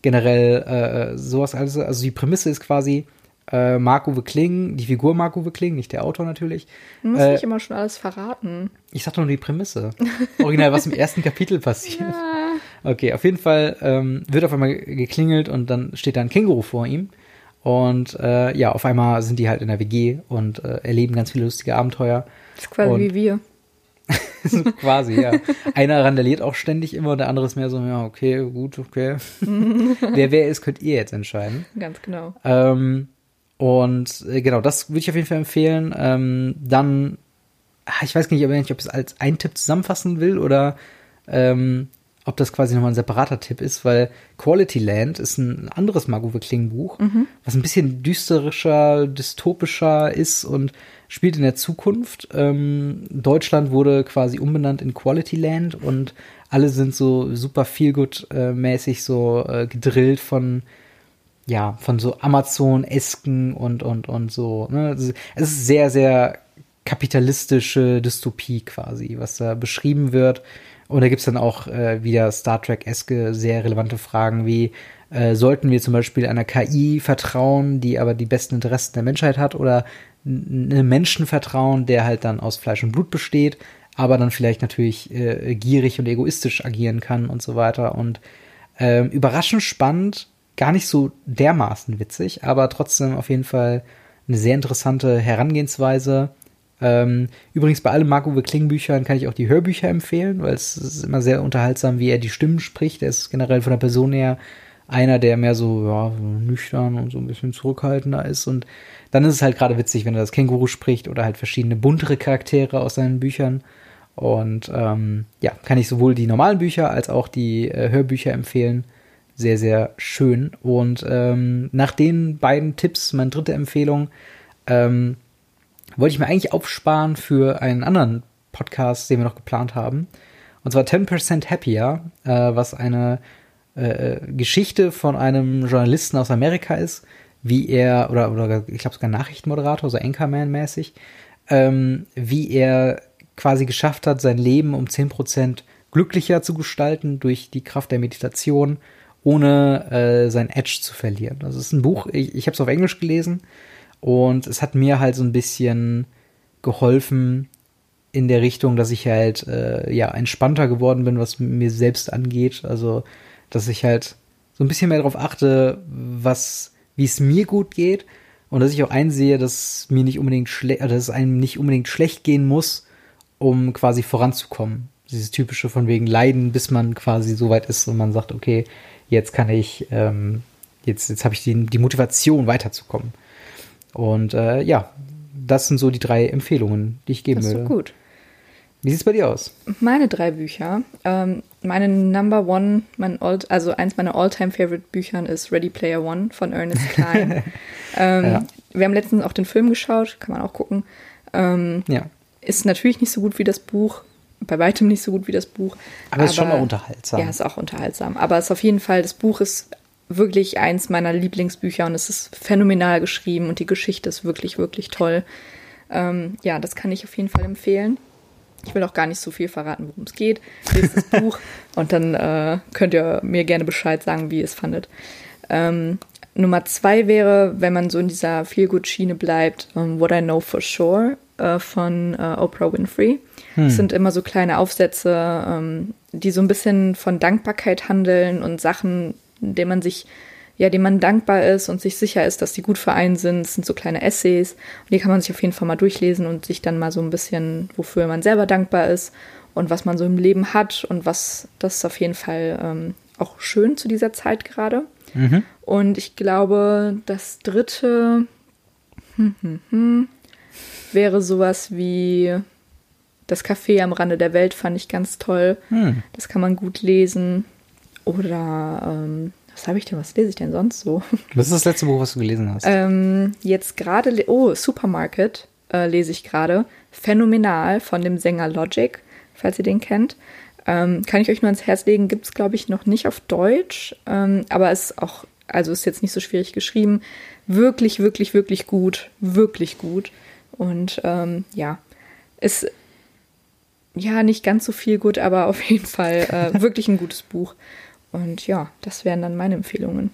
S1: generell äh, sowas alles. Also die Prämisse ist quasi, äh, Marco Kling, die Figur Marco Kling, nicht der Autor natürlich.
S2: Du musst äh, nicht immer schon alles verraten.
S1: Ich sag nur die Prämisse. Original, was im ersten Kapitel passiert. Ja. Okay, auf jeden Fall ähm, wird auf einmal geklingelt und dann steht da ein Känguru vor ihm. Und äh, ja, auf einmal sind die halt in der WG und äh, erleben ganz viele lustige Abenteuer.
S2: Das ist quasi und, wie wir.
S1: so quasi, ja. Einer randaliert auch ständig immer und der andere ist mehr so, ja, okay, gut, okay. wer wer ist, könnt ihr jetzt entscheiden.
S2: Ganz genau.
S1: Ähm, und äh, genau, das würde ich auf jeden Fall empfehlen. Ähm, dann, ach, ich weiß nicht, ob ich es als ein Tipp zusammenfassen will oder ähm, ob das quasi nochmal ein separater Tipp ist, weil Quality Land ist ein anderes Margot Kling Buch, mhm. was ein bisschen düsterischer, dystopischer ist und spielt in der Zukunft. Ähm, Deutschland wurde quasi umbenannt in Quality Land und alle sind so super feelgood-mäßig so äh, gedrillt von ja, von so Amazon-esken und, und, und so. Ne? Es ist sehr, sehr kapitalistische Dystopie quasi, was da beschrieben wird. Und da gibt's dann auch äh, wieder Star Trek-eske sehr relevante Fragen wie, äh, sollten wir zum Beispiel einer KI vertrauen, die aber die besten Interessen der Menschheit hat, oder einem Menschen vertrauen, der halt dann aus Fleisch und Blut besteht, aber dann vielleicht natürlich äh, gierig und egoistisch agieren kann und so weiter. Und äh, überraschend spannend, gar nicht so dermaßen witzig, aber trotzdem auf jeden Fall eine sehr interessante Herangehensweise. Ähm, übrigens bei allen Marco Kling Büchern kann ich auch die Hörbücher empfehlen, weil es ist immer sehr unterhaltsam, wie er die Stimmen spricht. Er ist generell von der Person her einer, der mehr so ja, nüchtern und so ein bisschen zurückhaltender ist. Und dann ist es halt gerade witzig, wenn er das Känguru spricht oder halt verschiedene buntere Charaktere aus seinen Büchern. Und ähm, ja, kann ich sowohl die normalen Bücher als auch die äh, Hörbücher empfehlen. Sehr, sehr schön. Und ähm, nach den beiden Tipps, meine dritte Empfehlung, ähm, wollte ich mir eigentlich aufsparen für einen anderen Podcast, den wir noch geplant haben. Und zwar 10% Happier, äh, was eine äh, Geschichte von einem Journalisten aus Amerika ist, wie er, oder, oder ich glaube sogar Nachrichtenmoderator, so Anchorman-mäßig, ähm, wie er quasi geschafft hat, sein Leben um 10% glücklicher zu gestalten durch die Kraft der Meditation, ohne äh, sein Edge zu verlieren. Das ist ein Buch, ich, ich habe es auf Englisch gelesen und es hat mir halt so ein bisschen geholfen in der Richtung, dass ich halt äh, ja entspannter geworden bin, was mir selbst angeht. Also dass ich halt so ein bisschen mehr darauf achte, was, wie es mir gut geht und dass ich auch einsehe, dass mir nicht unbedingt schlecht, dass es einem nicht unbedingt schlecht gehen muss, um quasi voranzukommen. Dieses typische von wegen Leiden, bis man quasi so weit ist und man sagt, okay, jetzt kann ich, ähm, jetzt, jetzt habe ich die, die Motivation weiterzukommen. Und äh, ja, das sind so die drei Empfehlungen, die ich geben würde. Das ist
S2: so gut.
S1: Wie sieht es bei dir aus?
S2: Meine drei Bücher. Ähm, meine Number One, mein Old, also eins meiner All-Time Favorite Büchern ist Ready Player One von Ernest Klein. ähm, ja. Wir haben letztens auch den Film geschaut, kann man auch gucken. Ähm,
S1: ja.
S2: Ist natürlich nicht so gut wie das Buch, bei weitem nicht so gut wie das Buch.
S1: Aber, es ist schon mal unterhaltsam.
S2: Ja, ist auch unterhaltsam. Aber es ist auf jeden Fall, das Buch ist wirklich eins meiner Lieblingsbücher und es ist phänomenal geschrieben und die Geschichte ist wirklich, wirklich toll. Ähm, ja, das kann ich auf jeden Fall empfehlen. Ich will auch gar nicht so viel verraten, worum es geht. Lest das Buch und dann äh, könnt ihr mir gerne Bescheid sagen, wie ihr es fandet. Ähm, Nummer zwei wäre, wenn man so in dieser Feelgood-Schiene bleibt, um, ähm, What I Know for Sure äh, von äh, Oprah Winfrey. Hm. Das sind immer so kleine Aufsätze, ähm, die so ein bisschen von Dankbarkeit handeln und Sachen, in denen man sich ja, dem man dankbar ist und sich sicher ist, dass die gut für einen sind. Das sind so kleine Essays und die kann man sich auf jeden Fall mal durchlesen und sich dann mal so ein bisschen, wofür man selber dankbar ist und was man so im Leben hat und was das ist auf jeden Fall ähm, auch schön zu dieser Zeit gerade.
S1: Mhm.
S2: Und ich glaube, das dritte hm, hm, hm, wäre sowas wie das Café am Rande der Welt fand ich ganz toll.
S1: Hm.
S2: Das kann man gut lesen. Oder ähm, was habe ich denn? Was lese ich denn sonst so?
S1: Was ist das letzte Buch, was du gelesen hast?
S2: ähm, jetzt gerade, oh, Supermarket äh, lese ich gerade. Phänomenal von dem Sänger Logic, falls ihr den kennt. Ähm, kann ich euch nur ans Herz legen. Gibt es, glaube ich, noch nicht auf Deutsch. Ähm, aber ist auch, also ist jetzt nicht so schwierig geschrieben. Wirklich, wirklich, wirklich gut. Wirklich gut. Und ähm, ja, ist ja nicht ganz so viel gut, aber auf jeden Fall äh, wirklich ein gutes Buch. Und ja, das wären dann meine Empfehlungen.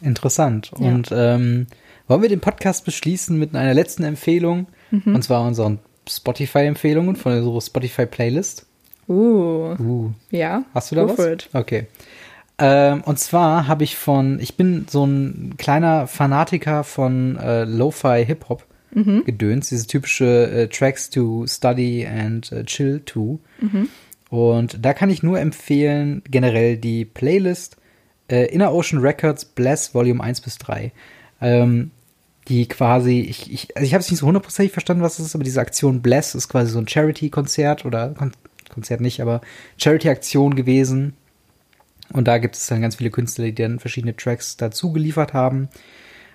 S1: Interessant.
S2: Ja.
S1: Und ähm, wollen wir den Podcast beschließen mit einer letzten Empfehlung?
S2: Mhm.
S1: Und zwar unseren Spotify-Empfehlungen von unserer Spotify-Playlist.
S2: Uh,
S1: Uh,
S2: ja.
S1: hast du da
S2: go
S1: was?
S2: it.
S1: Okay. Ähm, und zwar habe ich von, ich bin so ein kleiner Fanatiker von äh, Lo-Fi Hip-Hop
S2: Mhm.
S1: gedöns, diese typische äh, Tracks to Study and äh, Chill to.
S2: Mhm.
S1: Und da kann ich nur empfehlen, generell die Playlist äh, Inner Ocean Records Bless Volume 1 bis 3. Ähm, die quasi, ich, ich, also ich habe es nicht so hundertprozentig verstanden, was das ist, aber diese Aktion Bless ist quasi so ein Charity-Konzert oder Kon Konzert nicht, aber Charity-Aktion gewesen. Und da gibt es dann ganz viele Künstler, die dann verschiedene Tracks dazu geliefert haben.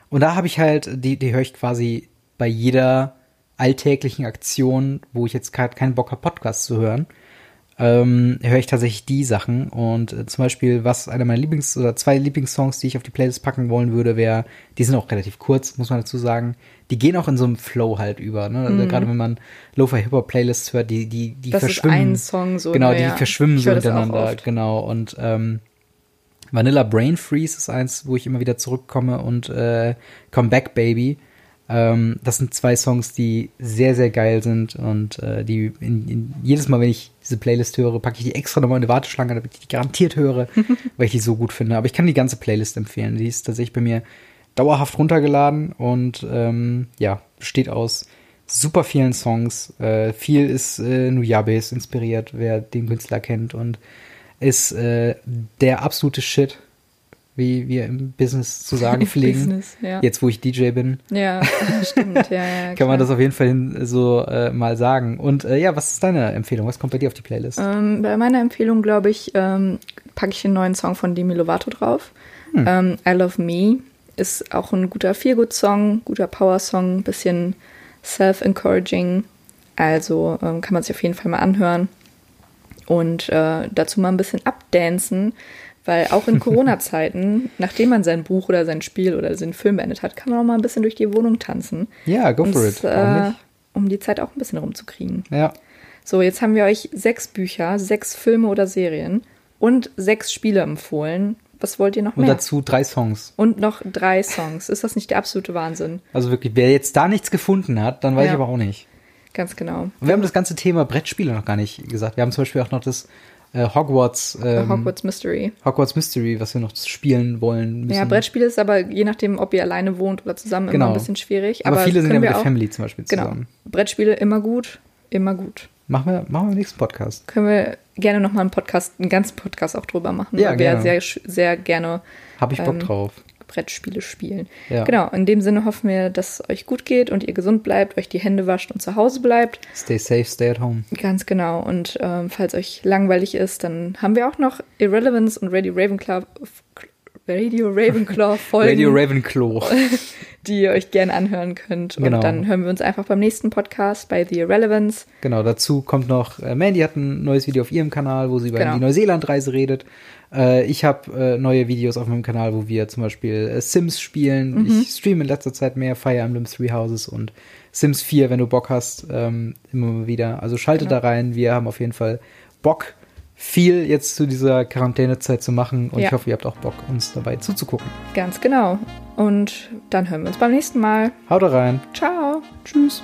S1: Und da habe ich halt, die, die höre ich quasi bei jeder alltäglichen Aktion, wo ich jetzt gerade keinen Bock habe, Podcasts zu hören, ähm, höre ich tatsächlich die Sachen. Und äh, zum Beispiel, was einer meiner Lieblings- oder zwei Lieblingssongs, die ich auf die Playlist packen wollen würde, wäre, die sind auch relativ kurz, muss man dazu sagen. Die gehen auch in so einem Flow halt über. Ne? Also Gerade wenn man Lo-Fi-Hip-Hop-Playlists hört, die, die, die
S2: Mhm. Das ist
S1: verschwimmen.
S2: ein Song so,
S1: Genau, die
S2: ja.
S1: verschwimmen so miteinander. Genau. Und ähm, Vanilla Brain Freeze ist eins, wo ich immer wieder zurückkomme und äh, Come Back Baby. Ähm, das sind zwei Songs, die sehr, sehr geil sind und äh, die in, in, jedes Mal, wenn ich diese Playlist höre, packe ich die extra nochmal in eine Warteschlange, damit ich die garantiert höre, weil ich die so gut finde. Aber ich kann die ganze Playlist empfehlen. Die ist tatsächlich bei mir dauerhaft runtergeladen und ähm, ja, besteht aus super vielen Songs. Äh, viel ist äh, Nuyabes inspiriert, wer den Künstler kennt und ist äh, der absolute Shit, wie wir im Business zu sagen pflegen.
S2: Business, ja.
S1: Jetzt, wo ich DJ bin,
S2: Ja, stimmt, ja, ja.
S1: kann
S2: klar.
S1: man das auf jeden Fall hin, so äh, mal sagen. Und äh, ja, was ist deine Empfehlung? Was kommt bei dir auf die Playlist?
S2: Ähm, bei meiner Empfehlung, glaube ich, ähm, packe ich den neuen Song von Demi Lovato drauf.
S1: Hm.
S2: Ähm, I Love Me ist auch ein guter Feelgood-Song, guter Power-Song, bisschen self-encouraging. Also ähm, kann man sich auf jeden Fall mal anhören. Und äh, dazu mal ein bisschen abdancen, weil auch in Corona-Zeiten, nachdem man sein Buch oder sein Spiel oder seinen Film beendet hat, kann man auch mal ein bisschen durch die Wohnung tanzen.
S1: ja, go for
S2: Und,
S1: it.
S2: Äh, um die Zeit auch ein bisschen rumzukriegen.
S1: Ja,
S2: So, jetzt haben wir euch sechs Bücher, sechs Filme oder Serien und sechs Spiele empfohlen. Was wollt ihr noch
S1: und
S2: mehr?
S1: dazu drei Songs.
S2: Und noch drei Songs. Ist das nicht der absolute Wahnsinn?
S1: Also wirklich, wer jetzt da nichts gefunden hat, dann weiß
S2: Ja.
S1: ich aber auch nicht.
S2: Ganz genau.
S1: Und wir haben das ganze Thema Brettspiele noch gar nicht gesagt. Wir haben zum Beispiel auch noch das äh, Hogwarts, ähm,
S2: Hogwarts Mystery.
S1: Hogwarts Mystery, was wir noch spielen wollen müssen.
S2: Ja, Brettspiele ist aber je nachdem, ob ihr alleine wohnt oder zusammen
S1: Genau.
S2: immer ein bisschen schwierig.
S1: aber, viele sind ja mit der
S2: auch-
S1: Family zum Beispiel
S2: Genau.
S1: zusammen.
S2: Brettspiele immer gut, immer gut.
S1: Machen wir, machen wir im nächsten Podcast.
S2: Können wir gerne nochmal einen Podcast, einen ganzen Podcast auch drüber machen.
S1: Ja, gerne.
S2: sehr, sehr gerne
S1: Habe ich Bock
S2: Ähm,
S1: drauf.
S2: Brettspiele spielen.
S1: Ja.
S2: Genau, in dem Sinne hoffen wir, dass es euch gut geht und ihr gesund bleibt, euch die Hände wascht und zu Hause bleibt.
S1: Stay safe, stay at home.
S2: Ganz genau. Und ähm, falls euch langweilig ist, dann haben wir auch noch Irrelevance und Radio Ravenclaw, Radio Ravenclaw Folgen,
S1: Radio Ravenclaw.
S2: die ihr euch gerne anhören könnt. Und
S1: Genau.
S2: dann hören wir uns einfach beim nächsten Podcast bei The Irrelevance.
S1: genau, dazu kommt noch, äh, Mandy hat ein neues Video auf ihrem Kanal, wo sie über
S2: Genau.
S1: die Neuseeland-Reise redet. Äh, ich habe äh, neue Videos auf meinem Kanal, wo wir zum Beispiel Sims spielen.
S2: Mhm.
S1: Ich streame in letzter Zeit mehr Fire Emblem Three Houses und Sims 4, wenn du Bock hast, ähm, immer wieder. Also schalte
S2: Genau.
S1: da rein. Wir haben auf jeden Fall Bock, viel jetzt zu dieser Quarantänezeit zu machen. Und
S2: Ja.
S1: ich hoffe, ihr habt auch Bock, uns dabei zuzugucken.
S2: Ganz genau. Und dann hören wir uns beim nächsten Mal.
S1: Haut rein.
S2: Ciao.
S1: Tschüss.